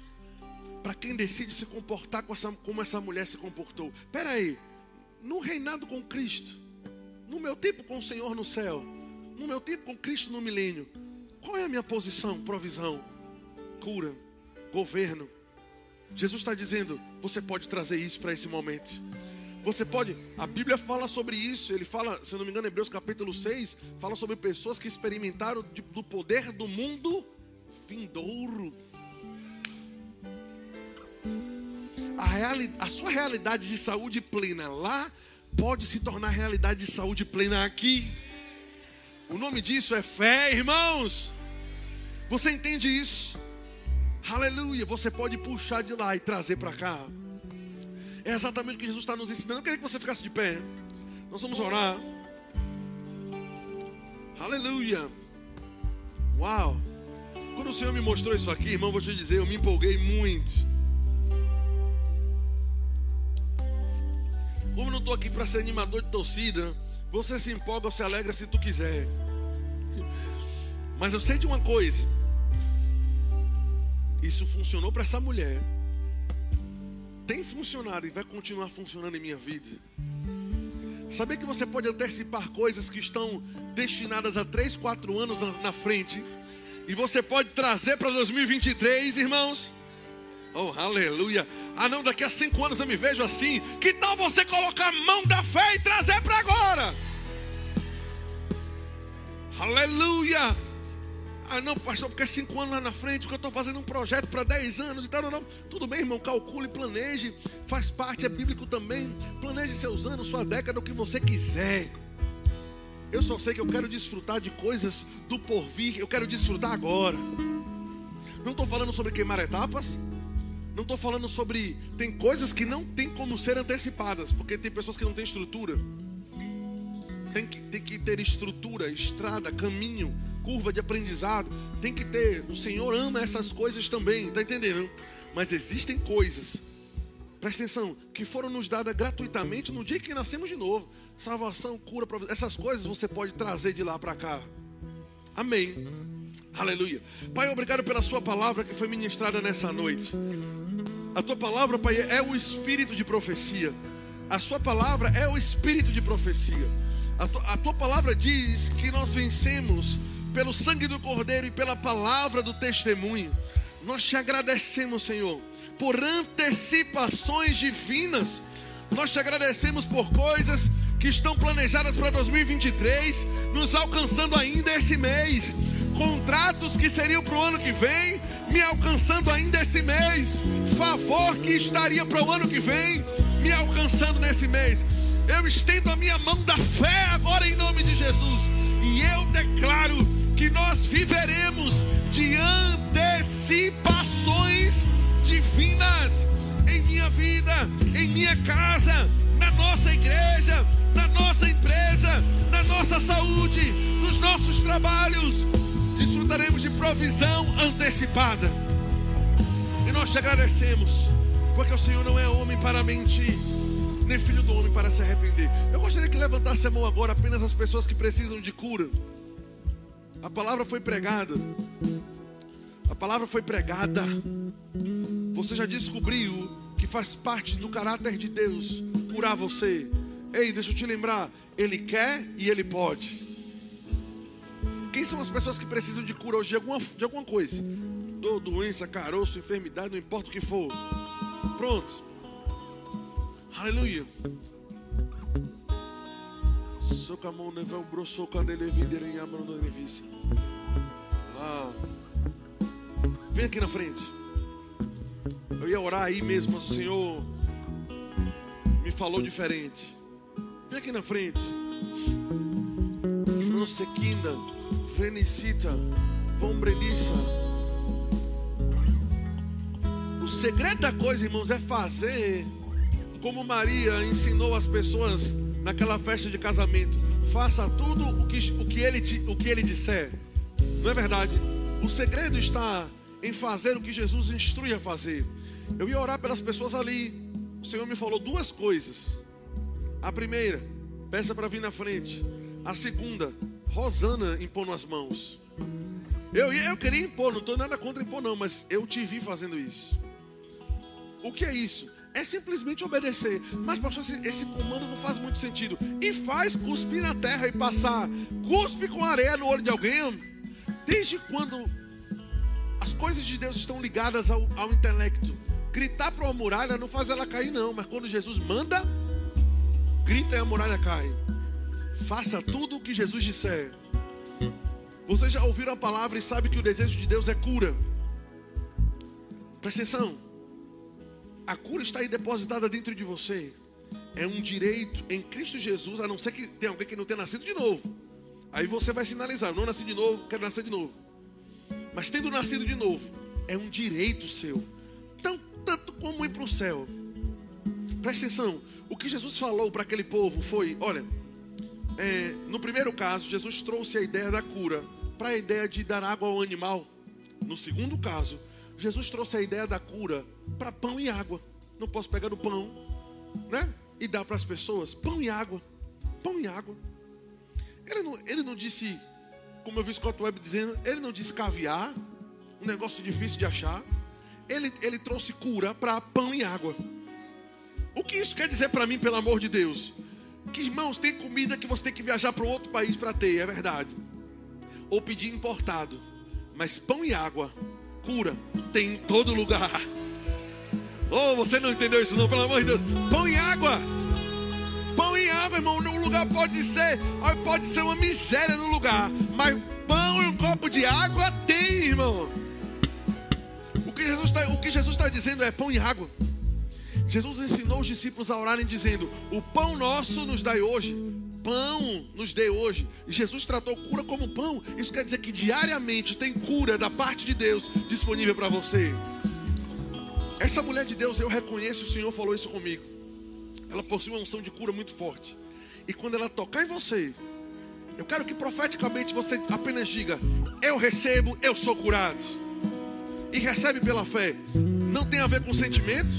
Para quem decide se comportar com essa, como essa mulher se comportou. Espera aí, no reinado com Cristo, no meu tempo com o Senhor no céu, no meu tempo com Cristo no milênio, qual é a minha posição? Provisão, cura, governo, Jesus está dizendo: você pode trazer isso para esse momento. Você pode, a Bíblia fala sobre isso, ele fala, se não me engano, Hebreus capítulo 6, fala sobre pessoas que experimentaram do poder do mundo vindouro. A, reali, a sua realidade de saúde plena lá pode se tornar realidade de saúde plena aqui. O nome disso é fé, irmãos. Você entende isso? Aleluia. Você pode puxar de lá e trazer para cá. É exatamente o que Jesus está nos ensinando. Eu queria que você ficasse de pé. Nós vamos orar. Aleluia. Uau. Quando o Senhor me mostrou isso aqui, irmão, vou te dizer, eu me empolguei muito. Como não estou aqui para ser animador de torcida, você se empolga ou se alegra se tu quiser. Mas eu sei de uma coisa. Isso funcionou para essa mulher. Tem funcionado e vai continuar funcionando em minha vida. Saber que você pode antecipar coisas que estão destinadas a 3, 4 anos na, na frente. E você pode trazer para 2023, irmãos. Oh, aleluia. Ah, não, daqui a cinco anos eu me vejo assim. Que tal você colocar a mão da fé e trazer para agora? Aleluia. Ah, não, pastor, porque cinco anos lá na frente, que eu estou fazendo um projeto para dez anos e tal, não, não. Tudo bem, irmão, calcule, planeje, faz parte, é bíblico também. Planeje seus anos, sua década, o que você quiser. Eu só sei que eu quero desfrutar de coisas do porvir, eu quero desfrutar agora. Não estou falando sobre queimar etapas, não estou falando sobre. Tem coisas que não tem como ser antecipadas, porque tem pessoas que não têm estrutura. Tem que, tem que ter estrutura, estrada, caminho curva de aprendizado. Tem que ter. O Senhor ama essas coisas também, tá entendendo? Mas existem coisas, presta atenção, que foram nos dadas gratuitamente no dia que nascemos de novo. Salvação, cura, essas coisas você pode trazer de lá para cá. Amém. Aleluia. Pai, obrigado pela Sua palavra que foi ministrada nessa noite. A Tua palavra, Pai, é o espírito de profecia. A Sua palavra é o espírito de profecia. A tua, a tua palavra diz que nós vencemos pelo sangue do Cordeiro e pela palavra do testemunho. Nós te agradecemos, Senhor, por antecipações divinas. Nós te agradecemos por coisas que estão planejadas para 2023, nos alcançando ainda esse mês. Contratos que seriam para o ano que vem, me alcançando ainda esse mês. Favor que estaria para o ano que vem, me alcançando nesse mês. Eu estendo a minha mão da fé agora em nome de Jesus. E eu declaro que nós viveremos de antecipações divinas em minha vida, em minha casa, na nossa igreja, na nossa empresa, na nossa saúde, nos nossos trabalhos. Desfrutaremos de provisão antecipada. E nós te agradecemos, porque o Senhor não é homem para mentir nem filho do homem para se arrepender. Eu gostaria que levantasse a mão agora apenas as pessoas que precisam de cura. A palavra foi pregada. A palavra foi pregada. Você já descobriu que faz parte do caráter de Deus curar você. Ei, deixa eu te lembrar, Ele quer e Ele pode. Quem são as pessoas que precisam de cura hoje de alguma, de alguma coisa? Dor, doença, caroço, enfermidade, não importa o que for. Pronto. Aleluia. Socamon nevel brosso candele videre em amando nevissa. Vem aqui na frente. Eu ia orar aí mesmo, mas o Senhor me falou diferente. Vem aqui na frente. Fransequinda, Frenicita, Vombreliça. O segredo da coisa, irmãos, é fazer como Maria ensinou as pessoas naquela festa de casamento: faça tudo o que, o que, ele, o que ele disser. Não é verdade? O segredo está em fazer o que Jesus instrui a fazer. Eu ia orar pelas pessoas ali. O Senhor me falou duas coisas. A primeira, peça para vir na frente. A segunda, Rosana impondo as mãos. Eu, eu queria impor, não estou nada contra impor, não, mas eu te vi fazendo isso. O que é isso? é simplesmente obedecer. Mas, pastor, esse, esse, comando não faz muito sentido. E faz cuspir na terra e passar cuspe com areia no olho de alguém. Desde quando coisas de Deus estão ligadas ao, ao intelecto? Gritar para uma muralha não faz ela cair, não. Mas quando Jesus manda, grita e a muralha cai. Faça tudo o que Jesus disser. Vocês já ouviram a palavra e sabem que o desejo de Deus é cura. Presta atenção. A cura está aí depositada dentro de você. É um direito em Cristo Jesus, a não ser que tenha alguém que não tenha nascido de novo. Aí você vai sinalizar: não nasci de novo, quero nascer de novo. Mas tendo nascido de novo, é um direito seu. Então, tanto como ir para o céu. Presta atenção: o que Jesus falou para aquele povo foi: olha, é, no primeiro caso, Jesus trouxe a ideia da cura para a ideia de dar água ao animal. No segundo caso, Jesus trouxe a ideia da cura para pão e água. Não posso pegar o pão, né? E dar para as pessoas pão e água. Pão e água. Ele não, ele não disse, como eu vi Scott Webb dizendo, ele não disse caviar, um negócio difícil de achar. Ele, ele trouxe cura para pão e água. O que isso quer dizer para mim, pelo amor de Deus? Que irmãos, tem comida que você tem que viajar para outro país para ter, é verdade. Ou pedir importado. Mas pão e água cura tem em todo lugar. Oh, você não entendeu isso não, pelo amor de Deus. Pão e água. Pão e água, irmão, no lugar pode ser, pode ser uma miséria no lugar, mas pão e um copo de água tem, irmão. O que Jesus está, está dizendo é pão e água. Jesus ensinou os discípulos a orarem dizendo: O pão nosso nos dai hoje pão nos dê hoje. Jesus tratou cura como pão. Isso quer dizer que diariamente tem cura da parte de Deus disponível para você. Essa mulher de Deus, eu reconheço, o Senhor falou isso comigo. Ela possui uma unção de cura muito forte. E quando ela tocar em você, eu quero que profeticamente você apenas diga: Eu recebo, eu sou curado. E recebe pela fé. Não tem a ver com sentimento,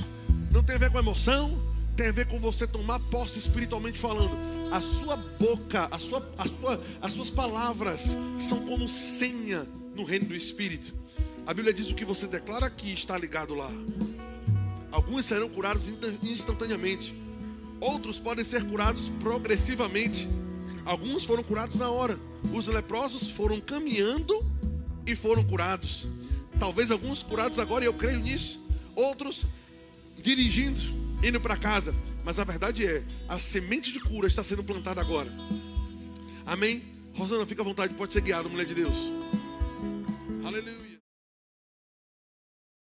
não tem a ver com emoção, tem a ver com você tomar posse espiritualmente falando. A sua boca, a sua, a sua, as suas palavras são como senha no reino do Espírito. A Bíblia diz o que você declara aqui está ligado lá. Alguns serão curados instantaneamente, outros podem ser curados progressivamente. Alguns foram curados na hora. Os leprosos foram caminhando e foram curados. Talvez alguns curados agora, e eu creio nisso. Outros dirigindo, indo para casa. Mas a verdade é, a semente de cura está sendo plantada agora. Amém? Rosana, fica à vontade, pode ser guiada, mulher de Deus. Aleluia.